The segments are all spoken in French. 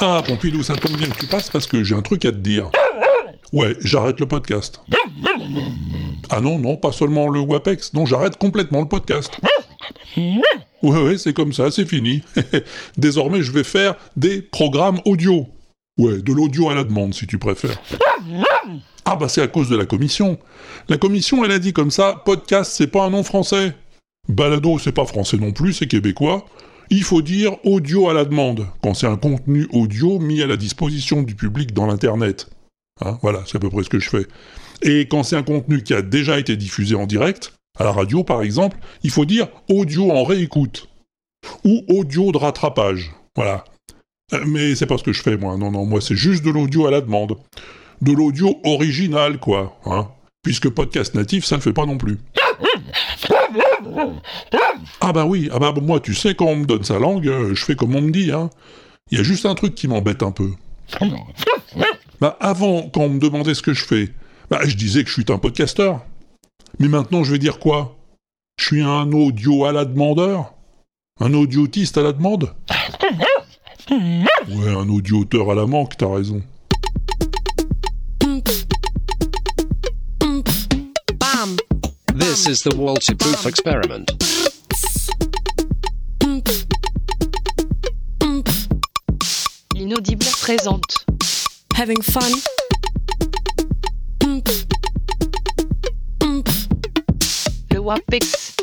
Ah, Pompidou, ça tombe bien que tu passes parce que j'ai un truc à te dire. Ouais, j'arrête le podcast. Ah non, non, pas seulement le WAPEX, non, j'arrête complètement le podcast. Ouais, ouais, c'est comme ça, c'est fini. Désormais, je vais faire des programmes audio. Ouais, de l'audio à la demande, si tu préfères. Ah bah c'est à cause de la commission. La commission, elle a dit comme ça, podcast, c'est pas un nom français. Balado, c'est pas français non plus, c'est québécois. Il faut dire audio à la demande, quand c'est un contenu audio mis à la disposition du public dans l'Internet. Hein, voilà, c'est à peu près ce que je fais. Et quand c'est un contenu qui a déjà été diffusé en direct, à la radio par exemple, il faut dire audio en réécoute. Ou audio de rattrapage. Voilà. Euh, mais c'est pas ce que je fais, moi. Non, non, moi, c'est juste de l'audio à la demande. De l'audio original, quoi. Hein Puisque podcast natif, ça ne fait pas non plus. Ah bah oui, ah bah moi, tu sais, quand on me donne sa langue, euh, je fais comme on me dit, hein. Il y a juste un truc qui m'embête un peu. Bah avant, quand on me demandait ce que je fais, bah je disais que je suis un podcasteur. Mais maintenant, je vais dire quoi? Je suis un audio à la demandeur? Un audiotiste à la demande? Ouais, un audio-auteur à la manque, t'as raison. This is the Walter Proof experiment. L'inaudible présente. Having fun. Le WAPEX.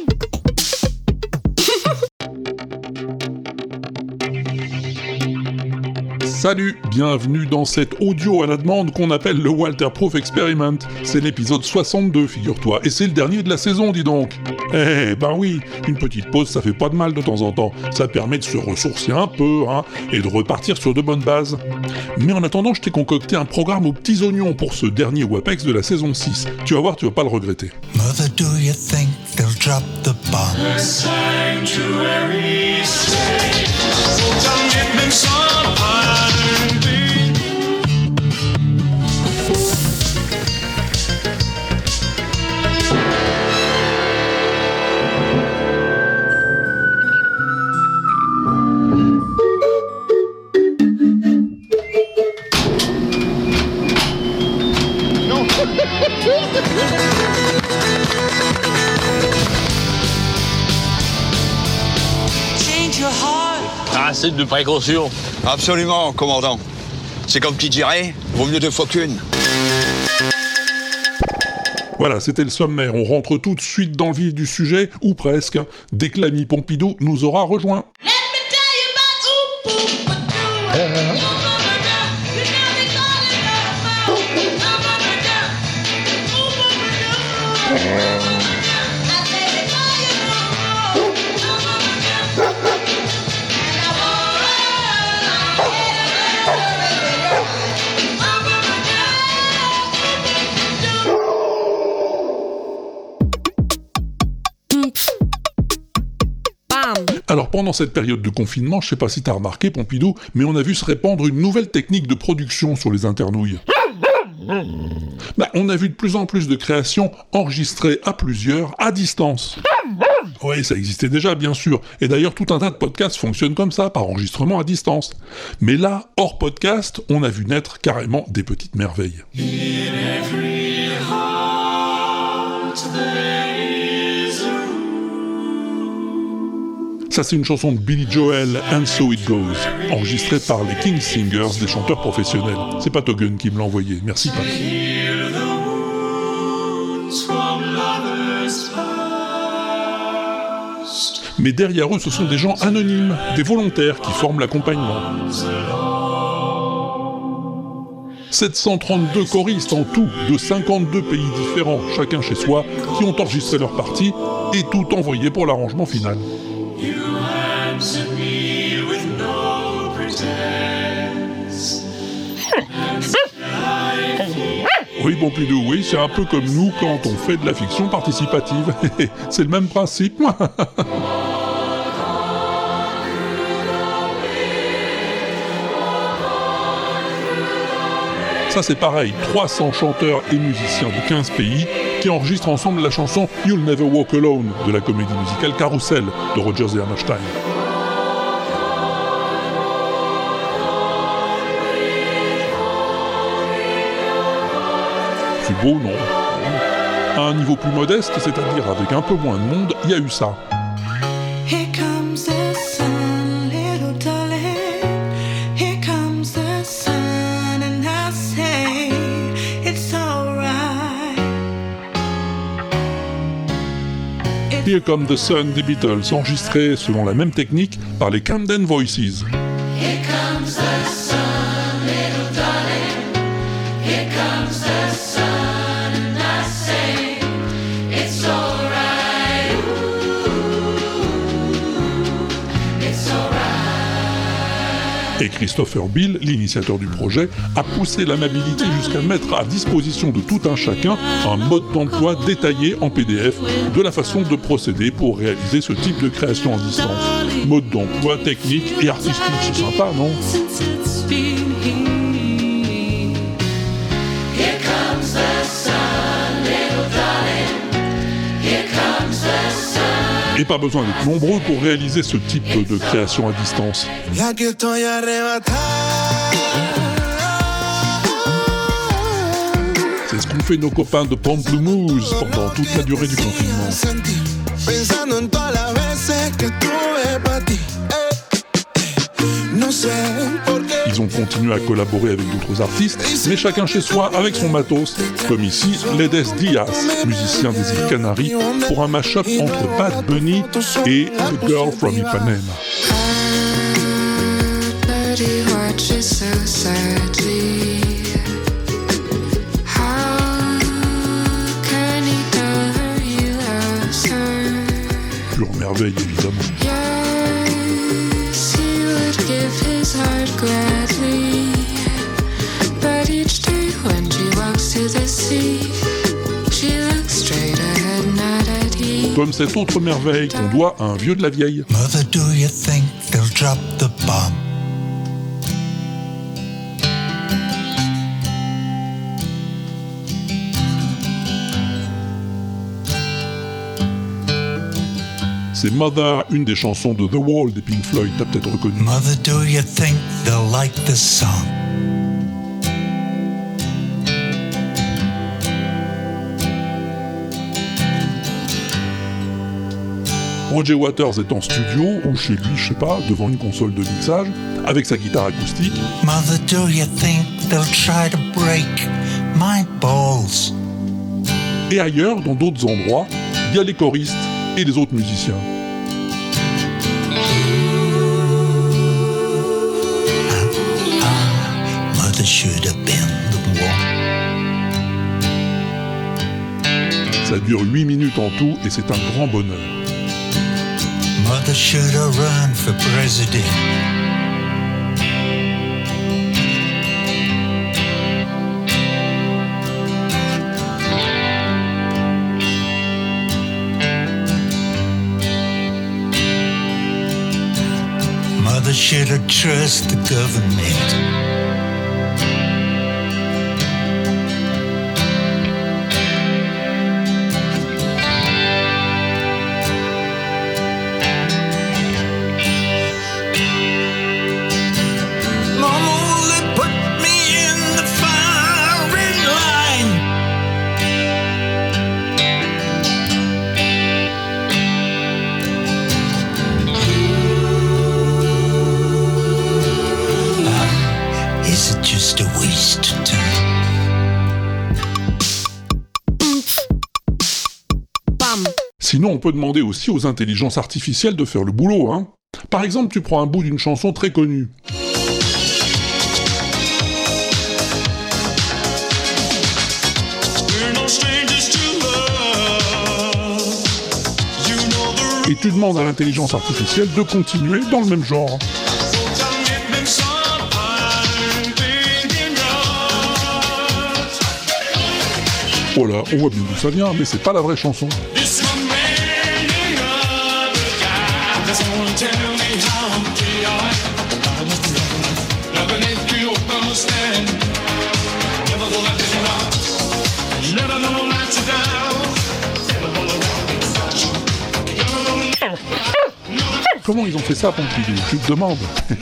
Salut, bienvenue dans cet audio à la demande qu'on appelle le Walter Proof Experiment. C'est l'épisode 62, figure-toi, et c'est le dernier de la saison, dis donc. Eh ben oui, une petite pause, ça fait pas de mal de temps en temps. Ça permet de se ressourcer un peu, hein, et de repartir sur de bonnes bases. Mais en attendant, je t'ai concocté un programme aux petits oignons pour ce dernier WAPEX de la saison 6. Tu vas voir, tu vas pas le regretter. Mother, do you think they'll drop the bomb? Assez de précaution. Absolument, commandant. C'est comme qui dirait, vaut mieux deux fois qu'une. Voilà, c'était le sommaire. On rentre tout de suite dans le vif du sujet, ou presque, dès que l'ami Pompidou nous aura rejoint. Pendant cette période de confinement, je sais pas si t'as remarqué Pompidou, mais on a vu se répandre une nouvelle technique de production sur les internouilles. Bah, on a vu de plus en plus de créations enregistrées à plusieurs, à distance. Oui, ça existait déjà, bien sûr. Et d'ailleurs, tout un tas de podcasts fonctionnent comme ça, par enregistrement à distance. Mais là, hors podcast, on a vu naître carrément des petites merveilles. Ça, c'est une chanson de Billy Joel, And So It Goes, enregistrée par les King Singers, des chanteurs professionnels. C'est pas Togun qui me l'a envoyé. Merci, Pat. Mais derrière eux, ce sont des gens anonymes, des volontaires qui forment l'accompagnement. 732 choristes en tout, de 52 pays différents, chacun chez soi, qui ont enregistré leur partie et tout envoyé pour l'arrangement final. Oui, Pompidou, oui, c'est un peu comme nous quand on fait de la fiction participative. c'est le même principe. Ça c'est pareil, 300 chanteurs et musiciens de 15 pays qui enregistrent ensemble la chanson You'll Never Walk Alone de la comédie musicale Carousel de Rogers et Hammerstein. C'est beau, non À un niveau plus modeste, c'est-à-dire avec un peu moins de monde, il y a eu ça. Here comes the sun, little darling. Here comes the sun, and I say it's alright. Here Come the Sun des Beatles, enregistré selon la même technique par les Camden Voices. Et Christopher Bill, l'initiateur du projet, a poussé l'amabilité jusqu'à mettre à disposition de tout un chacun un mode d'emploi détaillé en PDF de la façon de procéder pour réaliser ce type de création à distance. Mode d'emploi technique et artistique, c'est sympa, non? Et pas besoin d'être nombreux pour réaliser ce type de création à distance. C'est ce qu'ont fait nos copains de Pamplemousse pendant toute la durée du confinement. Ils ont continué à collaborer avec d'autres artistes, mais chacun chez soi avec son matos, comme ici Ledes Diaz, musicien des îles Canaries, pour un mash-up entre Bad Bunny et The Girl from Ipanema. But he Comme cette autre merveille qu'on doit à un vieux de la vieille. Mother, do you think they'll drop the bomb? C'est Mother, une des chansons de The Wall des Pink Floyd, t'as peut-être reconnu. Mother, do you think they'll like this song? Roger Waters est en studio, ou chez lui, je sais pas, devant une console de mixage, avec sa guitare acoustique, Mother, do you think they'll try to break my balls? et ailleurs, dans d'autres endroits, il y a les choristes et les autres musiciens. The one. Ça dure 8 minutes en tout et c'est un grand bonheur. Mother should have run for president. Mother should have trusted the government. On peut demander aussi aux intelligences artificielles de faire le boulot, hein. Par exemple, tu prends un bout d'une chanson très connue. Et tu demandes à l'intelligence artificielle de continuer dans le même genre. Voilà, on voit bien d'où ça vient, mais c'est pas la vraie chanson. Comment ils ont fait ça, Pompidou? Tu te demandes.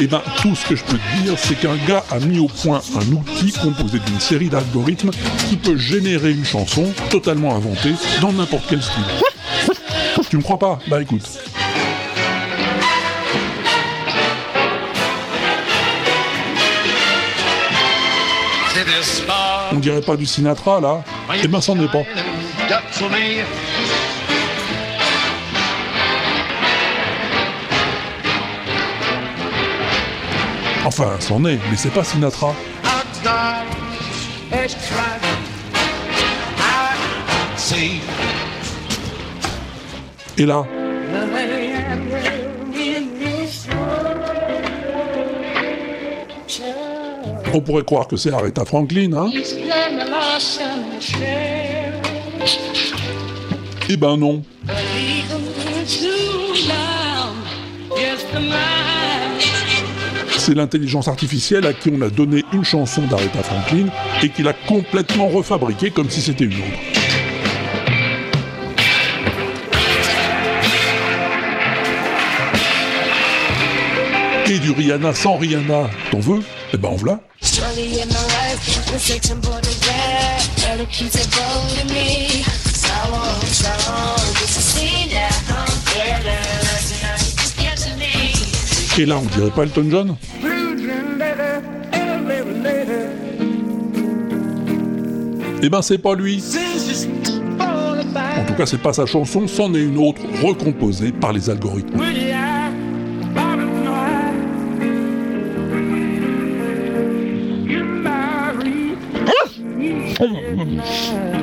Eh ben, tout ce que je peux te dire, c'est qu'un gars a mis au point un outil composé d'une série d'algorithmes qui peut générer une chanson totalement inventée dans n'importe quel style. Tu me crois pas? Bah écoute, On dirait pas du Sinatra là Eh ben, c'en est pas. Enfin, c'en est, mais c'est pas Sinatra. Et là On pourrait croire que c'est Aretha Franklin, hein Eh ben non. C'est l'intelligence artificielle à qui on a donné une chanson d'Aretha Franklin et qui l'a complètement refabriquée comme si c'était une autre. Et du Rihanna sans Rihanna, t'en veux? Eh ben en voilà. Et là, on dirait pas Elton John Eh ben c'est pas lui. En tout cas, c'est pas sa chanson, c'en est une autre recomposée par les algorithmes.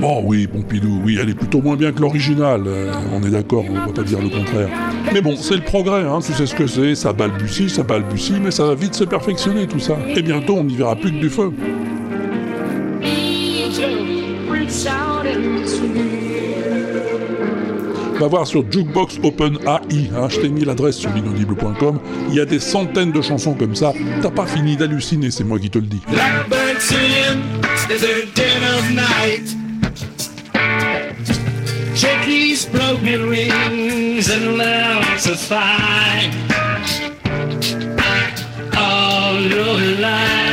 Oh oui, Pompidou, oui, elle est plutôt moins bien que l'original, euh, on est d'accord, on va pas dire le contraire. Mais bon, c'est le progrès, hein, tu sais ce que c'est, ça balbutie, ça balbutie, mais ça va vite se perfectionner tout ça. Et bientôt, on n'y verra plus que du feu. Va voir sur Jukebox Open AI, hein, je t'ai mis l'adresse sur l'inaudible.com, il y a des centaines de chansons comme ça, t'as pas fini d'halluciner, c'est moi qui te le dis. Singing is their dead of night. Turkeys broken wings and lambs to fight. All your life.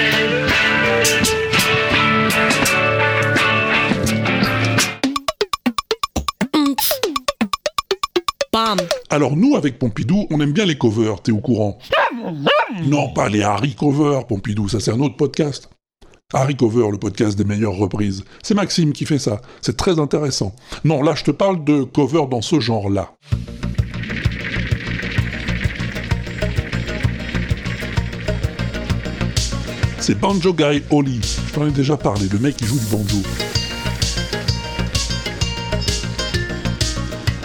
Alors nous, avec Pompidou, on aime bien les covers, t'es au courant Non, pas les Harry Covers, Pompidou, ça c'est un autre podcast. Harry Cover, le podcast des meilleures reprises. C'est Maxime qui fait ça. C'est très intéressant. Non, là, je te parle de cover dans ce genre-là. C'est Banjo Guy Holly. Je t'en ai déjà parlé, le mec qui joue du banjo.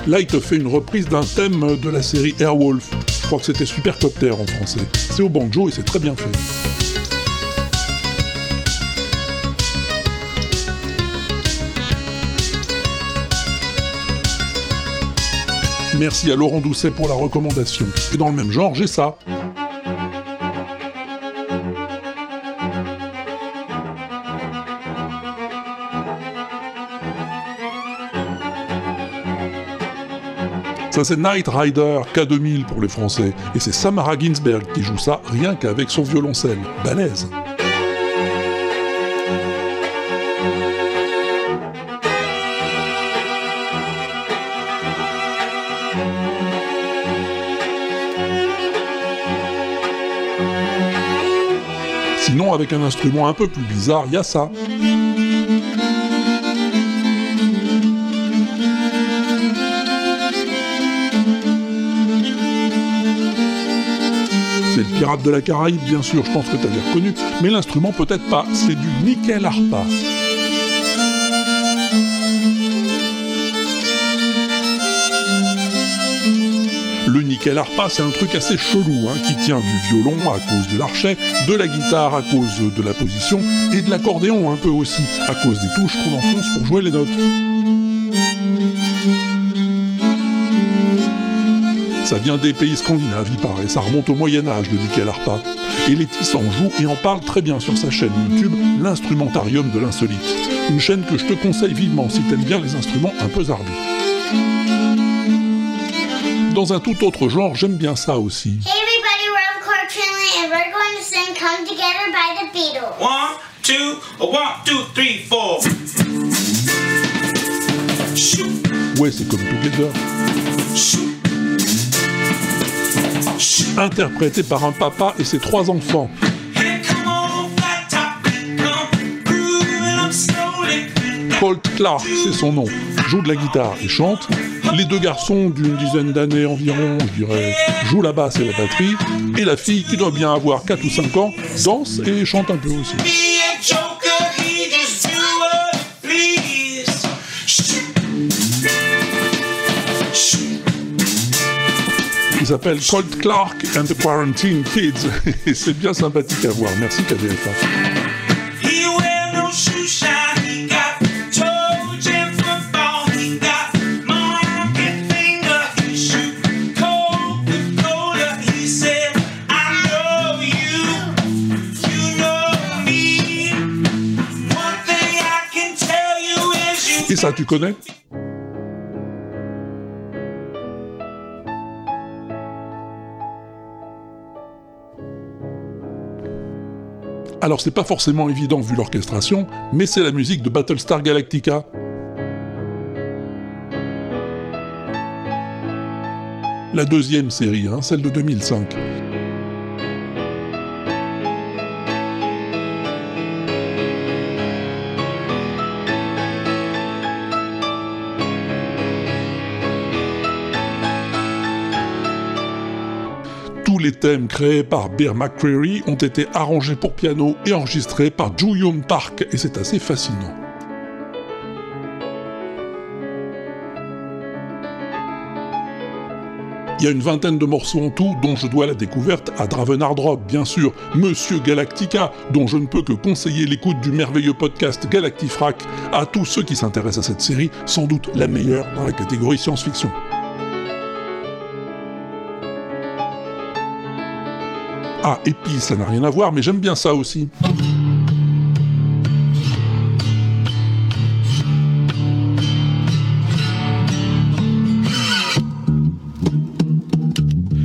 Là, il te fait une reprise d'un thème de la série Airwolf. Je crois que c'était Supercopter en français. C'est au banjo et c'est très bien fait. Merci à Laurent Doucet pour la recommandation. Et dans le même genre, j'ai ça. Ça c'est Night Rider K2000 pour les Français. Et c'est Samara Ginsberg qui joue ça rien qu'avec son violoncelle. Balèze. Sinon, avec un instrument un peu plus bizarre, il y a ça. C'est le pirate de la Caraïbe, bien sûr, je pense que tu as reconnu, mais l'instrument peut-être pas, c'est du nickel harpa. Nickel harpa, c'est un truc assez chelou, hein, qui tient du violon à cause de l'archet, de la guitare à cause de la position, et de l'accordéon un peu aussi, à cause des touches qu'on enfonce pour jouer les notes. Ça vient des pays scandinaves, il paraît, ça remonte au Moyen-Âge, le nickel harpa. Et Letty en joue et en parle très bien sur sa chaîne YouTube, l'instrumentarium de l'insolite. Une chaîne que je te conseille vivement si t'aimes bien les instruments un peu zarbus. Dans un tout autre genre, j'aime bien ça aussi. Hey everybody, we're Encore Trinley and we're going to sing Come Together by the Beatles. One, two, one, two, three, four. Ouais, c'est comme Together. Interprété par un papa et ses trois enfants. On. Colt Clark, c'est son nom, joue de la guitare et chante. Les deux garçons d'une dizaine d'années environ, je dirais, jouent la basse et la batterie. Et la fille, qui doit bien avoir 4 ou 5 ans, danse et chante un peu aussi. Be a joker, he just do what he please. Il s'appelle Colt Clark and the Quarantine Kids. Et c'est bien sympathique à voir. Merci KDFA. Ça, tu connais Alors c'est pas forcément évident vu l'orchestration, mais c'est la musique de Battlestar Galactica. La deuxième série, hein, celle de 2005. Les thèmes créés par Bear McCreary ont été arrangés pour piano et enregistrés par Joo Park, et c'est assez fascinant. Il y a une vingtaine de morceaux en tout, dont je dois la découverte à Dravenardrop, bien sûr, Monsieur Galactica, dont je ne peux que conseiller l'écoute du merveilleux podcast Galactifrac à tous ceux qui s'intéressent à cette série, sans doute la meilleure dans la catégorie science-fiction. Ah, et puis ça n'a rien à voir, mais j'aime bien ça aussi.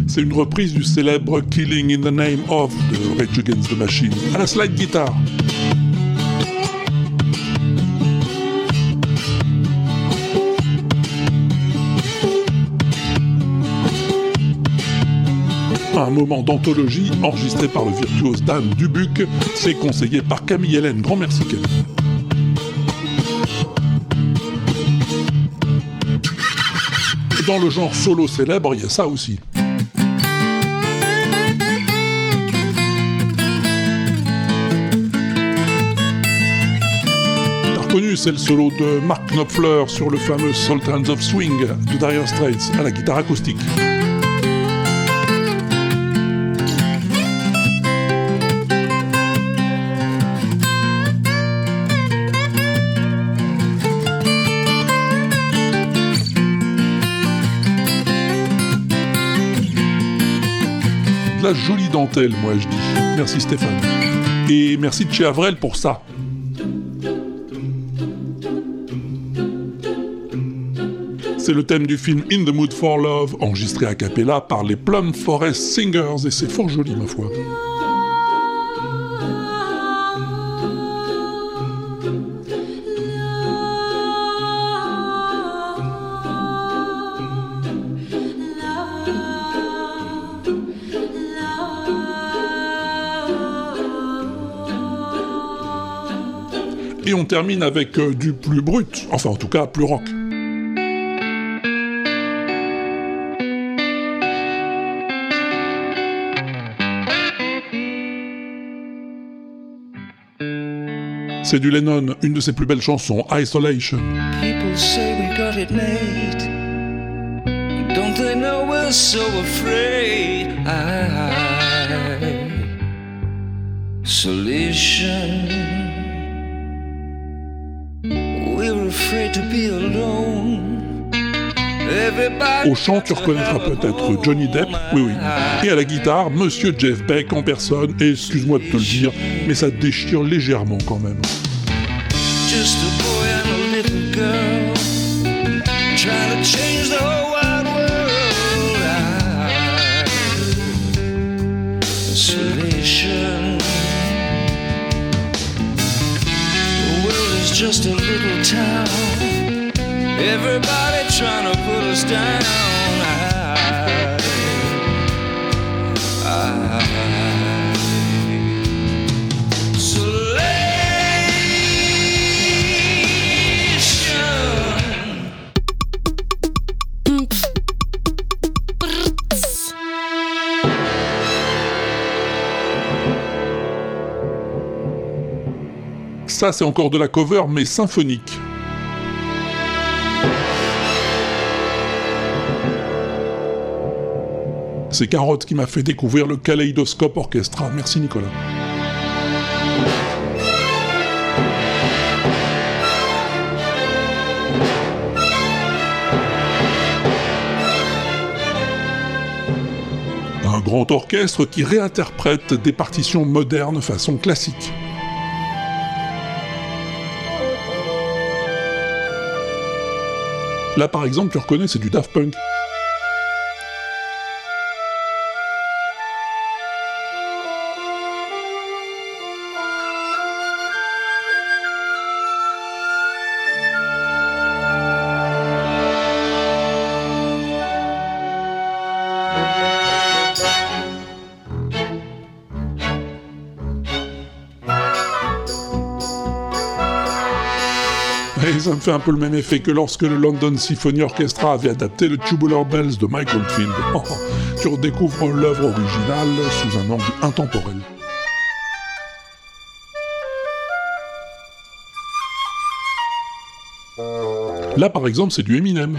C'est une reprise du célèbre Killing in the Name of de Rage Against the Machine, à la slide guitare. Moment d'anthologie enregistré par le virtuose Dan Dubuc, c'est conseillé par Camille Hélène. Grand merci Camille. Dans le genre solo célèbre, il y a ça aussi. C'est le solo de Mark Knopfler sur le fameux Sultans of Swing de Dire Straits à la guitare acoustique. La jolie dentelle, moi je dis. Merci Stéphane. Et merci de chez pour ça. C'est le thème du film In the Mood for Love, enregistré a cappella par les Plum Forest Singers, et c'est fort joli, ma foi. On termine avec euh, du plus brut, enfin en tout cas plus rock. C'est du Lennon, une de ses plus belles chansons, Isolation. People say we got it made. Don't they know we're so afraid? Isolation. We're Au chant, tu reconnaîtras peut-être Johnny Depp, oui oui. Et à la guitare, Monsieur Jeff Beck en personne, et excuse-moi de te le dire, mais ça déchire légèrement quand même. just a little town. Everybody trying to put us down. Ça, c'est encore de la cover, mais symphonique. C'est Carotte qui m'a fait découvrir le Kaleidoscope Orchestra. Merci Nicolas. Un grand orchestre qui réinterprète des partitions modernes façon classique. Là par exemple, tu reconnais, c'est du Daft Punk. Fait un peu le même effet que lorsque le London Symphony Orchestra avait adapté le Tubular Bells de Mike Oldfield. Oh, tu redécouvres l'œuvre originale sous un angle intemporel. Là, par exemple, c'est du Eminem.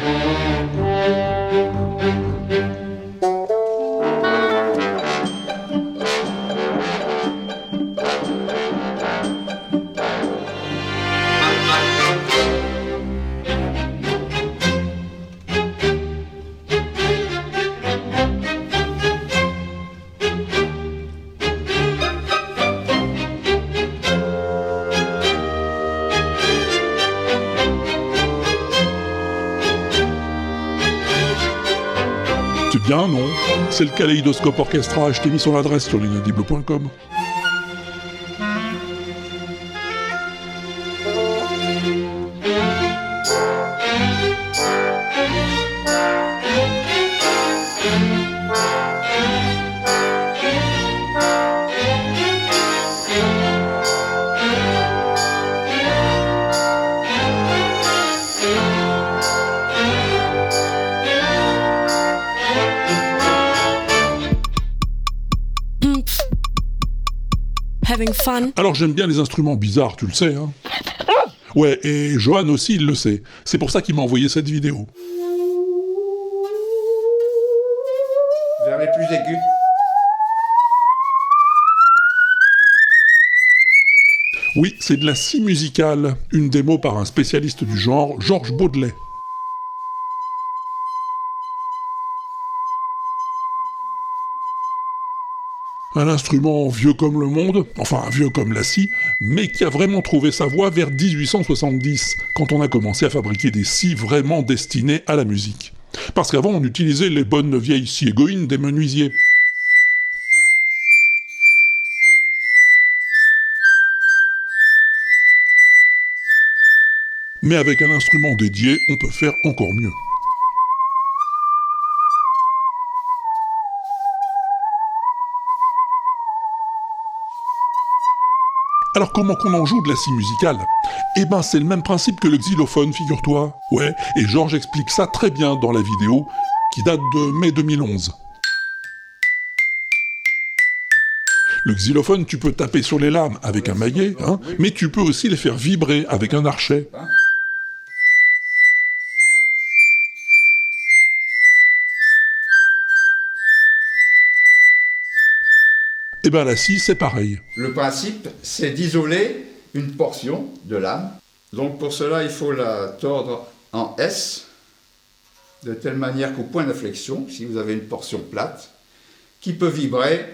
C'est bien, non? C'est le Kaleidoscope Orchestra, je t'ai mis son adresse sur l'inaudible.com. fun? Alors j'aime bien les instruments bizarres, tu le sais, hein Ouais, et Johan aussi, il le sait. C'est pour ça qu'il m'a envoyé cette vidéo. Vers les plus aigus. Oui, c'est de la scie musicale, une démo par un spécialiste du genre, Georges Baudelet. Un instrument vieux comme le monde, enfin vieux comme la scie, mais qui a vraiment trouvé sa voie vers 1870, quand on a commencé à fabriquer des scies vraiment destinées à la musique. Parce qu'avant on utilisait les bonnes vieilles scies égoïnes des menuisiers. Mais avec un instrument dédié, on peut faire encore mieux. Alors comment qu'on en joue de la scie musicale? Eh ben c'est le même principe que le xylophone, figure-toi. Ouais, et Georges explique ça très bien dans la vidéo, qui date de mai 2011. Le xylophone, tu peux taper sur les lames avec un maillet, hein, mais tu peux aussi les faire vibrer avec un archet. Eh ben la scie, c'est pareil. Le principe, c'est d'isoler une portion de lame. Donc pour cela, il faut la tordre en S, de telle manière qu'au point d'inflexion, si vous avez une portion plate, qui peut vibrer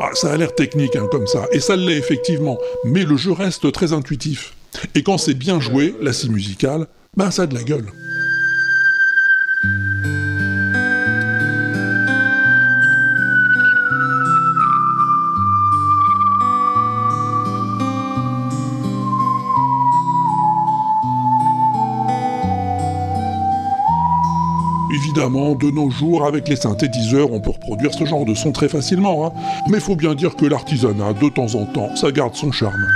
Ah, ça a l'air technique hein, comme ça, et ça l'est effectivement, mais le jeu reste très intuitif. Et quand c'est bien joué, la scie musicale, ben ça a de la gueule. Évidemment, de nos jours, avec les synthétiseurs, on peut reproduire ce genre de son très facilement, hein. mais faut bien dire que l'artisanat, de temps en temps, ça garde son charme.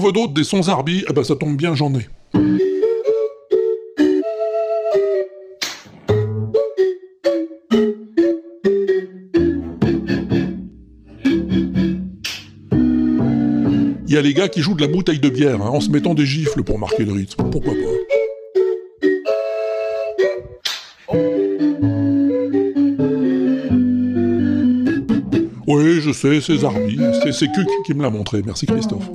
Veux d'autres, des sons Zarbi Eh ben ça tombe bien, j'en ai. Il y a les gars qui jouent de la bouteille de bière, hein, en se mettant des gifles pour marquer le rythme. Pourquoi pas? Oui, je sais, c'est Zarbi. C'est c'est Cuc qui me l'a montré. Merci Christophe.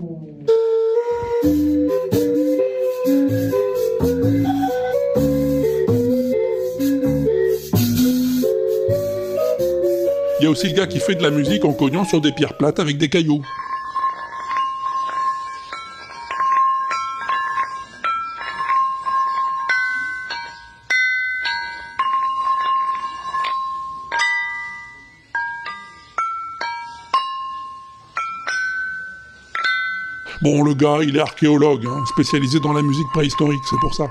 Y a aussi le gars qui fait de la musique en cognant sur des pierres plates avec des cailloux. Bon, le gars, il est archéologue, hein, spécialisé dans la musique préhistorique, c'est pour ça.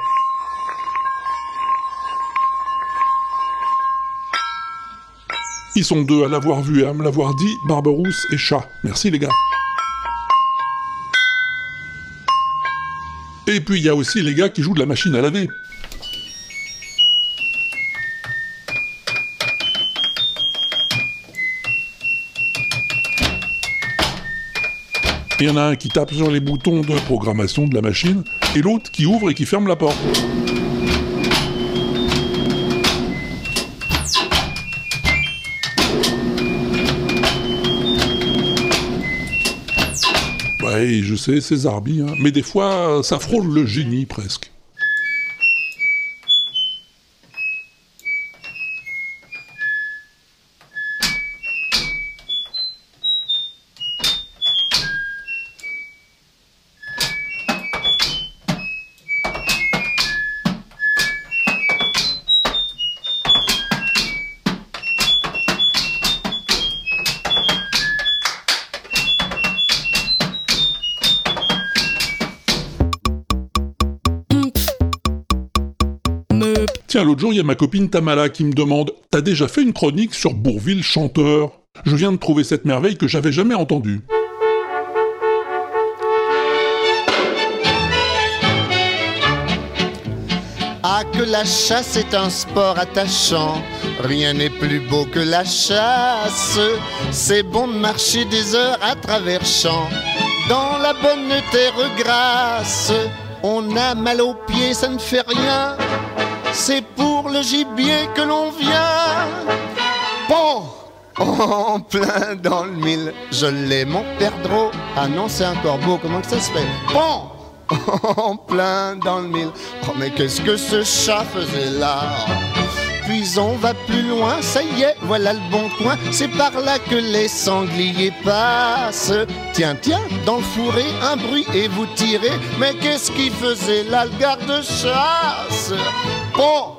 Ils sont deux à l'avoir vu et à me l'avoir dit, Barberousse et Chat. Merci les gars. Et puis il y a aussi les gars qui jouent de la machine à laver. Il y en a un qui tape sur les boutons de programmation de la machine, et l'autre qui ouvre et qui ferme la porte. Ouais, je sais, c'est Zarbi, mais des fois, ça frôle le génie presque. Jour, il y a ma copine Tamala qui me demande T'as déjà fait une chronique sur Bourville chanteur? Je viens de trouver cette merveille que j'avais jamais entendue. Ah, que la chasse est un sport attachant. Rien n'est plus beau que la chasse. C'est bon de marcher des heures à travers champs. Dans la bonne terre grasse, on a mal aux pieds, ça ne fait rien. C'est pour le gibier que l'on vient. Bon, en plein dans le mille, je l'ai mon perdreau. Ah non, c'est un corbeau, comment que ça se fait? Bon, en plein dans le mille. Oh, mais qu'est-ce que ce chat faisait là? Puis on va plus loin, ça y est, voilà le bon coin. C'est par là que les sangliers passent. Tiens, tiens, dans le fourré, un bruit et vous tirez. Mais qu'est-ce qu'il faisait là, le garde-chasse? Bon,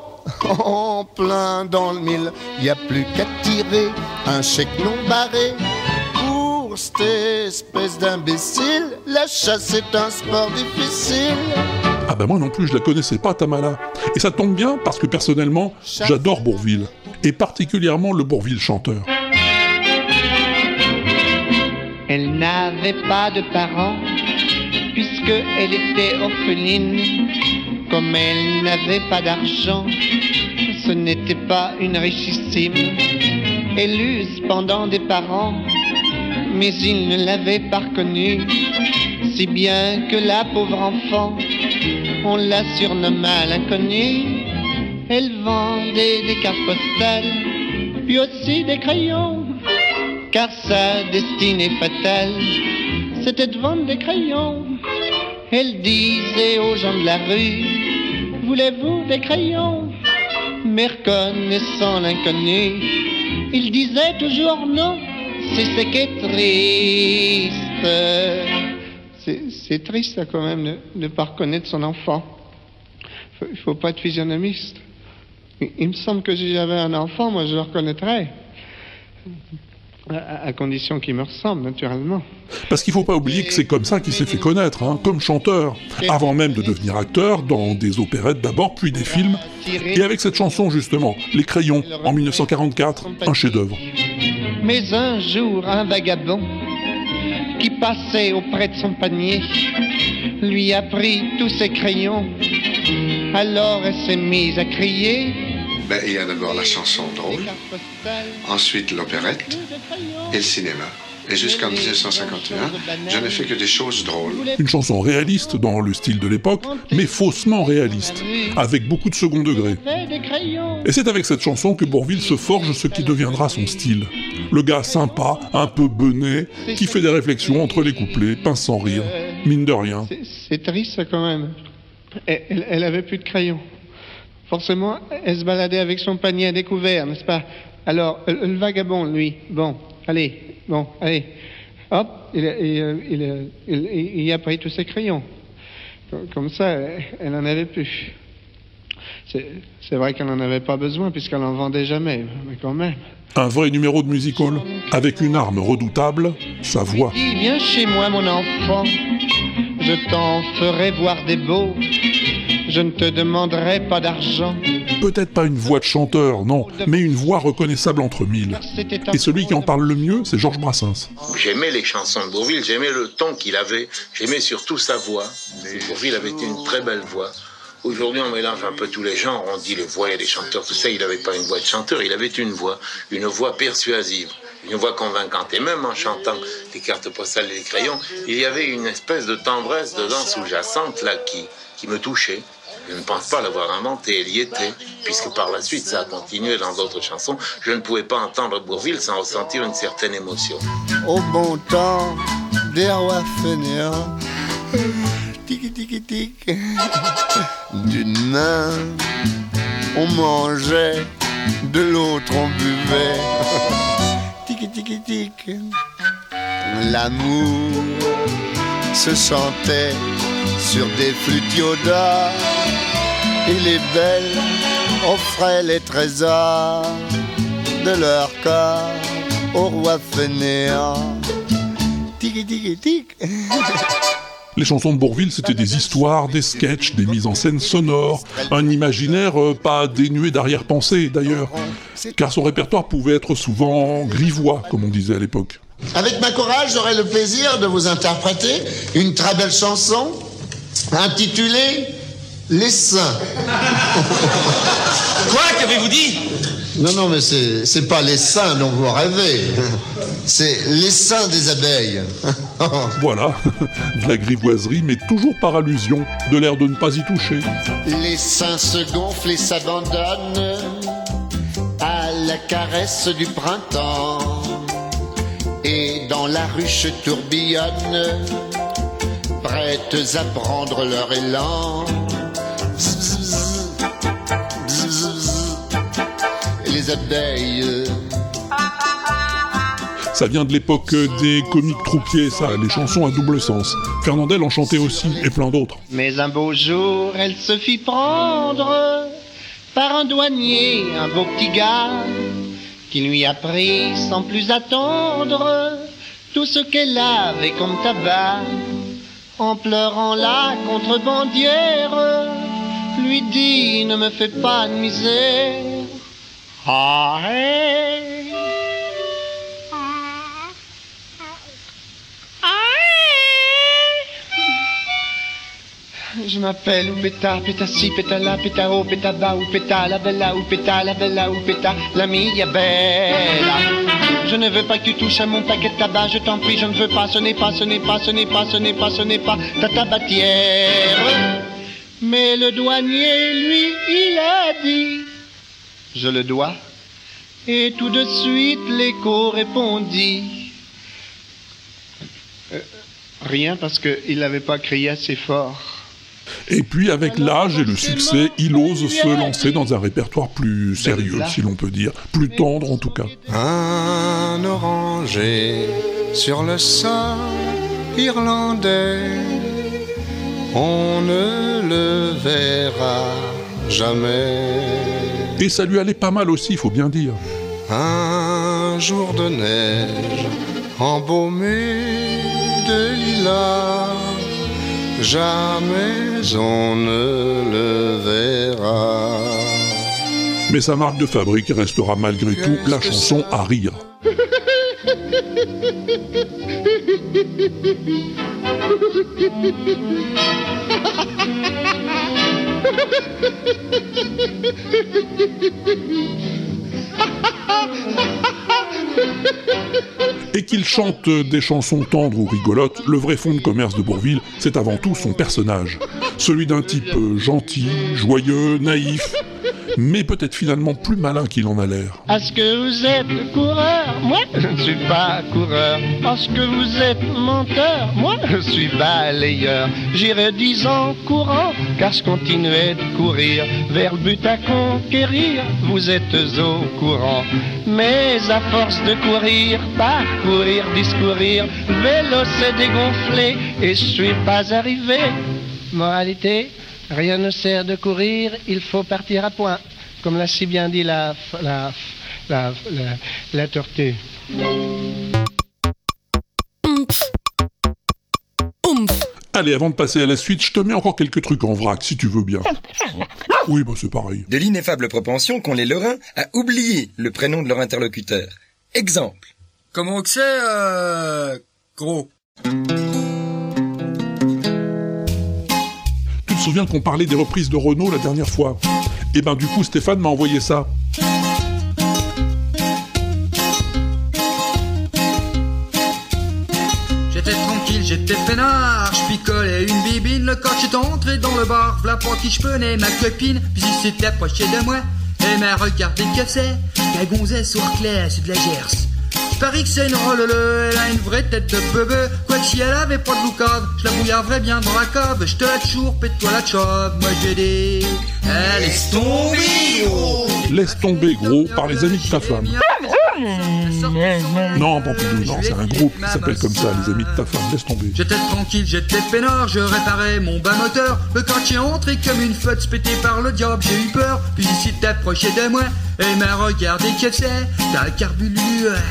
en plein dans le mille, y a plus qu'à tirer un chèque non barré. Pour cette espèce d'imbécile, la chasse est un sport difficile. Ah ben moi non plus, je la connaissais pas, Tamala. Et ça tombe bien parce que personnellement, j'adore Bourville. Et particulièrement le Bourville chanteur. Elle n'avait pas de parents, puisque elle était orpheline. Comme elle n'avait pas d'argent, ce n'était pas une richissime. Elle eut cependant des parents, mais ils ne l'avaient pas reconnue. Si bien que la pauvre enfant, on la surnomma l'inconnue. Elle vendait des cartes postales, puis aussi des crayons, car sa destinée fatale, c'était de vendre des crayons. Elle disait aux gens de la rue, voulez-vous des crayons? Mais reconnaissant l'inconnu, il disait toujours non, c'est ce qui est triste. C'est- triste ça, quand même de ne pas reconnaître son enfant. Il faut pas être physionomiste. Il, il me semble que si j'avais un enfant, moi je le reconnaîtrais. À, à condition qu'il me ressemble, naturellement. Parce qu'il faut pas oublier que c'est comme ça qu'il s'est fait connaître, hein, comme chanteur, avant même de devenir acteur, dans des opérettes d'abord, puis des films, et avec cette chanson justement, Les Crayons, en 1944, un chef-d'œuvre. Mais un jour, un vagabond qui passait auprès de son panier lui a pris tous ses crayons. Alors elle s'est mise à crier. Ben, il y a d'abord la chanson drôle, ensuite l'opérette et le cinéma. Et jusqu'en 1951, je n'ai fait que des choses drôles. Une chanson réaliste dans le style de l'époque, mais faussement réaliste, avec beaucoup de second degré. Et c'est avec cette chanson que Bourville se forge ce qui deviendra son style. Le gars sympa, un peu bené, qui fait des réflexions entre les couplets, pince sans rire, mine de rien. C'est triste ça quand même. Elle, elle- elle avait plus de crayons. Forcément, elle se baladait avec son panier à découvert, n'est-ce pas? Alors, le, vagabond, lui, bon, allez, bon, allez, hop, il, a- il, il il- pris tous ses crayons. Comme- ça, elle elle en avait plus. C'est vrai qu'elle n'en avait pas besoin puisqu'elle en vendait jamais, mais quand même. Un vrai numéro de music hall, avec une arme redoutable, sa voix. Viens chez moi, mon enfant. Je t'en ferai voir des beaux. Je ne te demanderai pas d'argent. Peut-être pas une voix de chanteur, non, mais une voix reconnaissable entre mille. Et celui qui en parle le mieux, c'est Georges Brassens. J'aimais les chansons de Bourville, j'aimais le ton qu'il avait, j'aimais surtout sa voix. Bourville avait une très belle voix. Aujourd'hui, on mélange un peu tous les genres, on dit les voix et les chanteurs, tout ça. Il n'avait pas une voix de chanteur, il avait une voix, une voix persuasive, une voix convaincante. Et même en chantant les cartes postales et les crayons, il y avait une espèce de tendresse dedans sous-jacente là qui, qui me touchait. Je ne pense pas l'avoir inventé, elle y était, puisque par la suite ça a continué dans d'autres chansons. Je ne pouvais pas entendre Bourville sans ressentir une certaine émotion. Au bon temps des rois fainéants. Tic tic tic. D'une main, on mangeait, de l'autre on buvait. Tic tic tic. L'amour se chantait sur des flûtes d'or et les belles offraient les trésors de leur corps au roi fainéant. Tic tic tic. Les chansons de Bourville, c'était des histoires, des sketchs, des mises en scène sonores, un imaginaire euh, pas dénué d'arrière-pensée d'ailleurs, car son répertoire pouvait être souvent grivois, comme on disait à l'époque. Avec ma chorale, j'aurai le plaisir de vous interpréter une très belle chanson intitulée Les Saints. Quoi Qu'avez-vous dit? Non, non, mais c'est c'est pas les saints dont vous rêvez. C'est les saints des abeilles. Voilà, de la grivoiserie, mais toujours par allusion, de l'air de ne pas y toucher. Les seins se gonflent et s'abandonnent à la caresse du printemps. Et dans la ruche tourbillonnent, prêtes à prendre leur élan. Ça vient de l'époque des comiques troupiers, ça, les chansons à double sens. Fernandel en chantait aussi, et plein d'autres. Mais un beau jour, elle se fit prendre par un douanier, un beau petit gars, qui lui a pris sans plus attendre tout ce qu'elle avait comme tabac. En pleurant la contrebandière, lui dit ne me fais pas de misère. Ah. Je m'appelle Oupeta, Pétassi, Pétala, Pétao, Pétaba, Oupeta, la bella, Oupeta, la bella, Oupeta, la mia bella. Je ne veux pas que tu touches à mon paquet de tabac, je t'en prie, je ne veux pas, ce n'est pas, ce n'est pas, ce n'est pas, ce n'est pas, ce n'est pas ta tabatière. Mais le douanier, lui, il a dit, je le dois. Et tout de suite, l'écho répondit, Euh, rien parce qu'il n'avait pas crié assez fort. Et puis, avec l'âge et le succès, il ose se lancer dans un répertoire plus sérieux, si l'on peut dire, plus tendre en tout cas. Un un oranger sur le sol irlandais. On ne le verra jamais. Et ça lui allait pas mal aussi, faut bien dire. Un jour de neige embaumé de lilas, jamais on ne le verra. Mais sa marque de fabrique restera malgré tout la chanson à rire. Et qu'il chante des chansons tendres ou rigolotes, le vrai fond de commerce de Bourville, c'est avant tout son personnage. Celui d'un type gentil, joyeux, naïf, mais peut-être finalement plus malin qu'il en a l'air. Est-ce que vous êtes coureur? Moi, je ne suis pas coureur. Est-ce que vous êtes menteur? Moi, je suis balayeur. J'irai dix ans courant, car je continuais de courir vers le but à conquérir. Vous êtes au courant. Mais à force de courir, parcourir, discourir, vélo s'est dégonflé et je suis pas arrivé. Moralité, rien ne sert de courir, il faut partir à point. Comme l'a si bien dit la, la, la, la, la tortue. Allez, avant de passer à la suite, je te mets encore quelques trucs en vrac, si tu veux bien. Oui, bah c'est pareil. De l'ineffable propension qu'ont les Lorrains à oublier le prénom de leur interlocuteur. Exemple. Comment que c'est, euh... Gros? Souviens qu'on parlait des reprises de Renault la dernière fois. Et ben du coup, Stéphane m'a envoyé ça. J'étais tranquille, j'étais peinard, je picolais une bibine, le coach est entré dans le bar, v'là pour qui je prenais ma copine, puis il s'était approché de moi, et m'a regardé que c'est, la gonzesse soir clair, c'est de la gerce. Je parie que c'est une rolleuse, elle a une vraie tête de bebe, quoique si elle avait pas de loucave, je la bouillarderais bien dans la cave, je te la chourpe et toi la chauve, moi j'ai dit, elle laisse tomber gros. Laisse tomber gros par les amis de ta femme. Non, Pompidou, non, c'est un groupe qui s'appelle comme ça, les amis de ta femme, laisse tomber. J'étais tranquille, j'étais peinard, je réparais mon bas moteur. Le quand est entré comme une flotte pété par le diable, j'ai eu peur. Puis il s'est approché de moi et m'a regardé que c'est. T'as un carbulu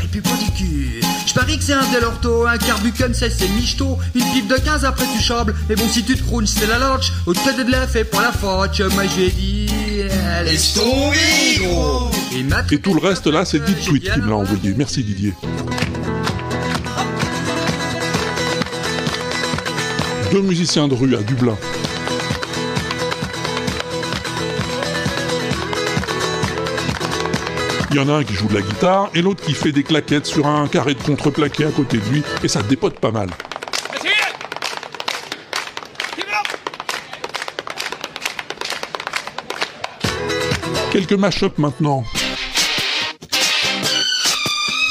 et puis pas du cul. Je parie que c'est un Delorto, un carbu comme ça, c'est michto. Une pipe de 15 après tu chables. Mais bon, si tu te crounes, c'est la lodge. Au tête de la fait pour la faute. Moi j'ai dit, laisse tomber gros. Et tout le reste là, c'est Dit Tweet qui me l'a envoyé. Merci Didier. Deux musiciens de rue à Dublin. Il y en a un qui joue de la guitare et l'autre qui fait des claquettes sur un carré de contreplaqué à côté de lui et ça dépote pas mal. Quelques mash-up maintenant.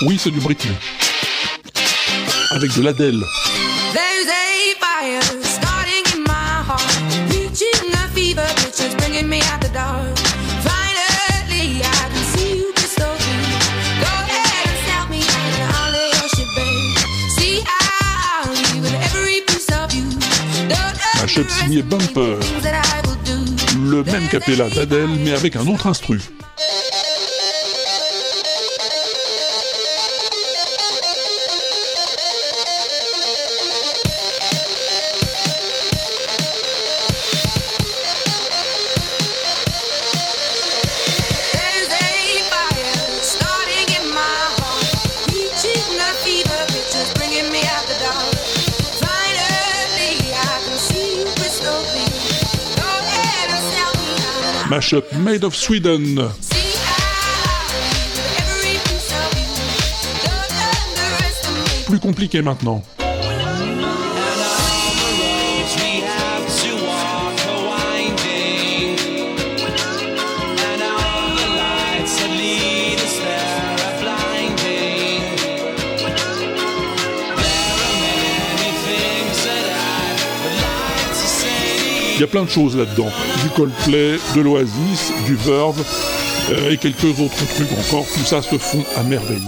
Oui, c'est du Britney. Avec de l'Adèle. Signé Bumper. Le même capella d'Adèle, mais avec un autre instru. Made of Sweden. Plus compliqué maintenant. Il y a plein de choses là-dedans. Du Coldplay, de l'Oasis, du Verve, euh, et quelques autres trucs encore. Tout ça se fond à merveille.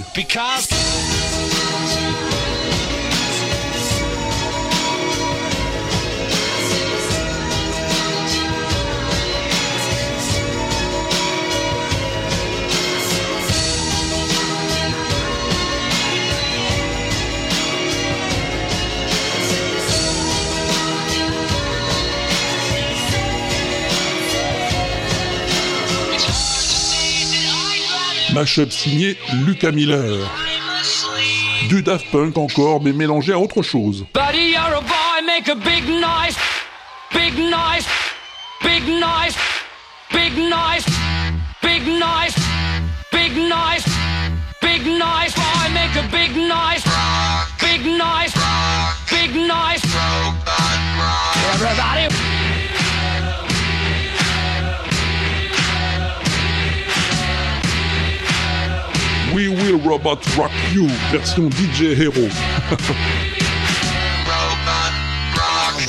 Mashup signé Lucas Miller. Du Daft Punk encore, mais mélangé à autre chose. Buddy, you're a boy, make a big noise. Big noise. Big noise. Big noise. Big noise. Big noise. Big noise. Boy, make a big noise. Big noise. Big noise.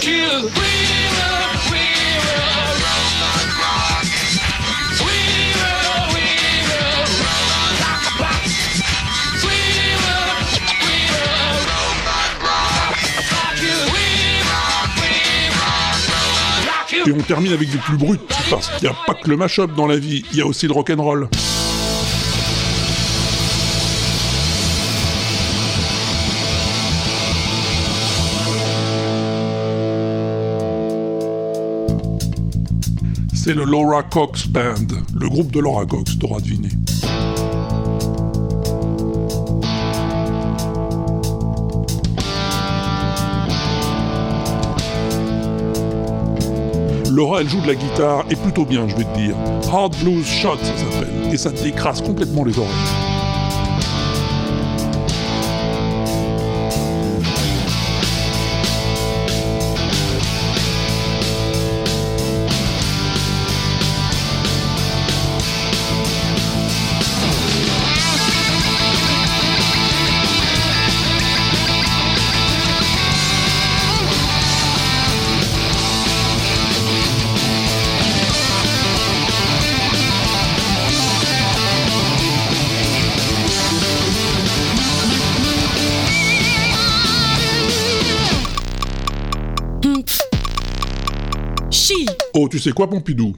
You. We rock, we rock, rock you. Et on termine avec du plus brut, parce qu'il n'y a pas que le mashup dans la vie, il y a aussi le rock'n'roll. C'est le Laura Cox Band, le groupe de Laura Cox, t'auras deviné. Laura, elle joue de la guitare, et plutôt bien, je vais te dire. Hard Blues Shot, ça s'appelle, et ça t'écrase complètement les oreilles. Chi. Oh, tu sais quoi, Pompidou?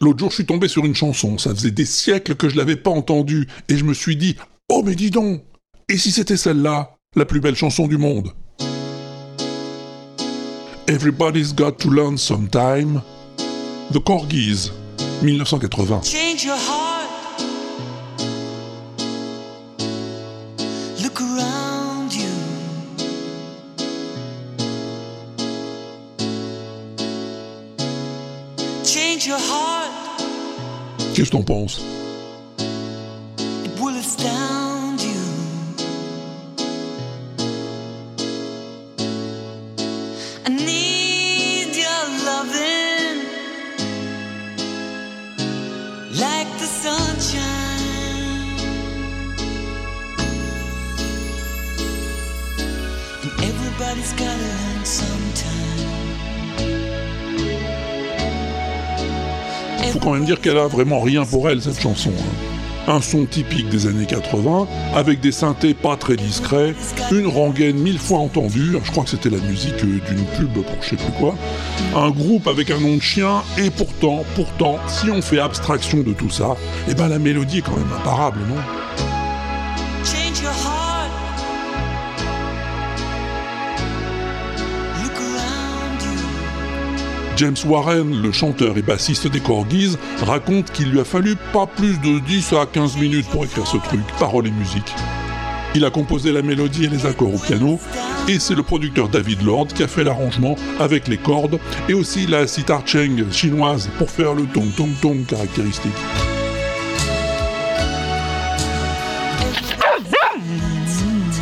L'autre jour, je suis tombé sur une chanson. Ça faisait des siècles que je l'avais pas entendue. Et je me suis dit, oh, mais dis donc Et si c'était celle-là La plus belle chanson du monde? Everybody's got to learn sometime. The Corgis, 1980. Change your heart. Qu'est-ce que t'en penses? Qu'elle a vraiment rien pour elle, cette chanson. hein. Un son typique des années 80, avec des synthés pas très discrets, une rengaine mille fois entendue, je crois que c'était la musique euh, d'une pub pour je sais plus quoi, un groupe avec un nom de chien, et pourtant, pourtant, si on fait abstraction de tout ça, eh ben la mélodie est quand même imparable, non? James Warren, le chanteur et bassiste des Corgis, raconte qu'il lui a fallu pas plus de 10 à 15 minutes pour écrire ce truc, paroles et musique. Il a composé la mélodie et les accords au piano, et c'est le producteur David Lord qui a fait l'arrangement avec les cordes et aussi la sitar cheng chinoise pour faire le tong tong tong caractéristique.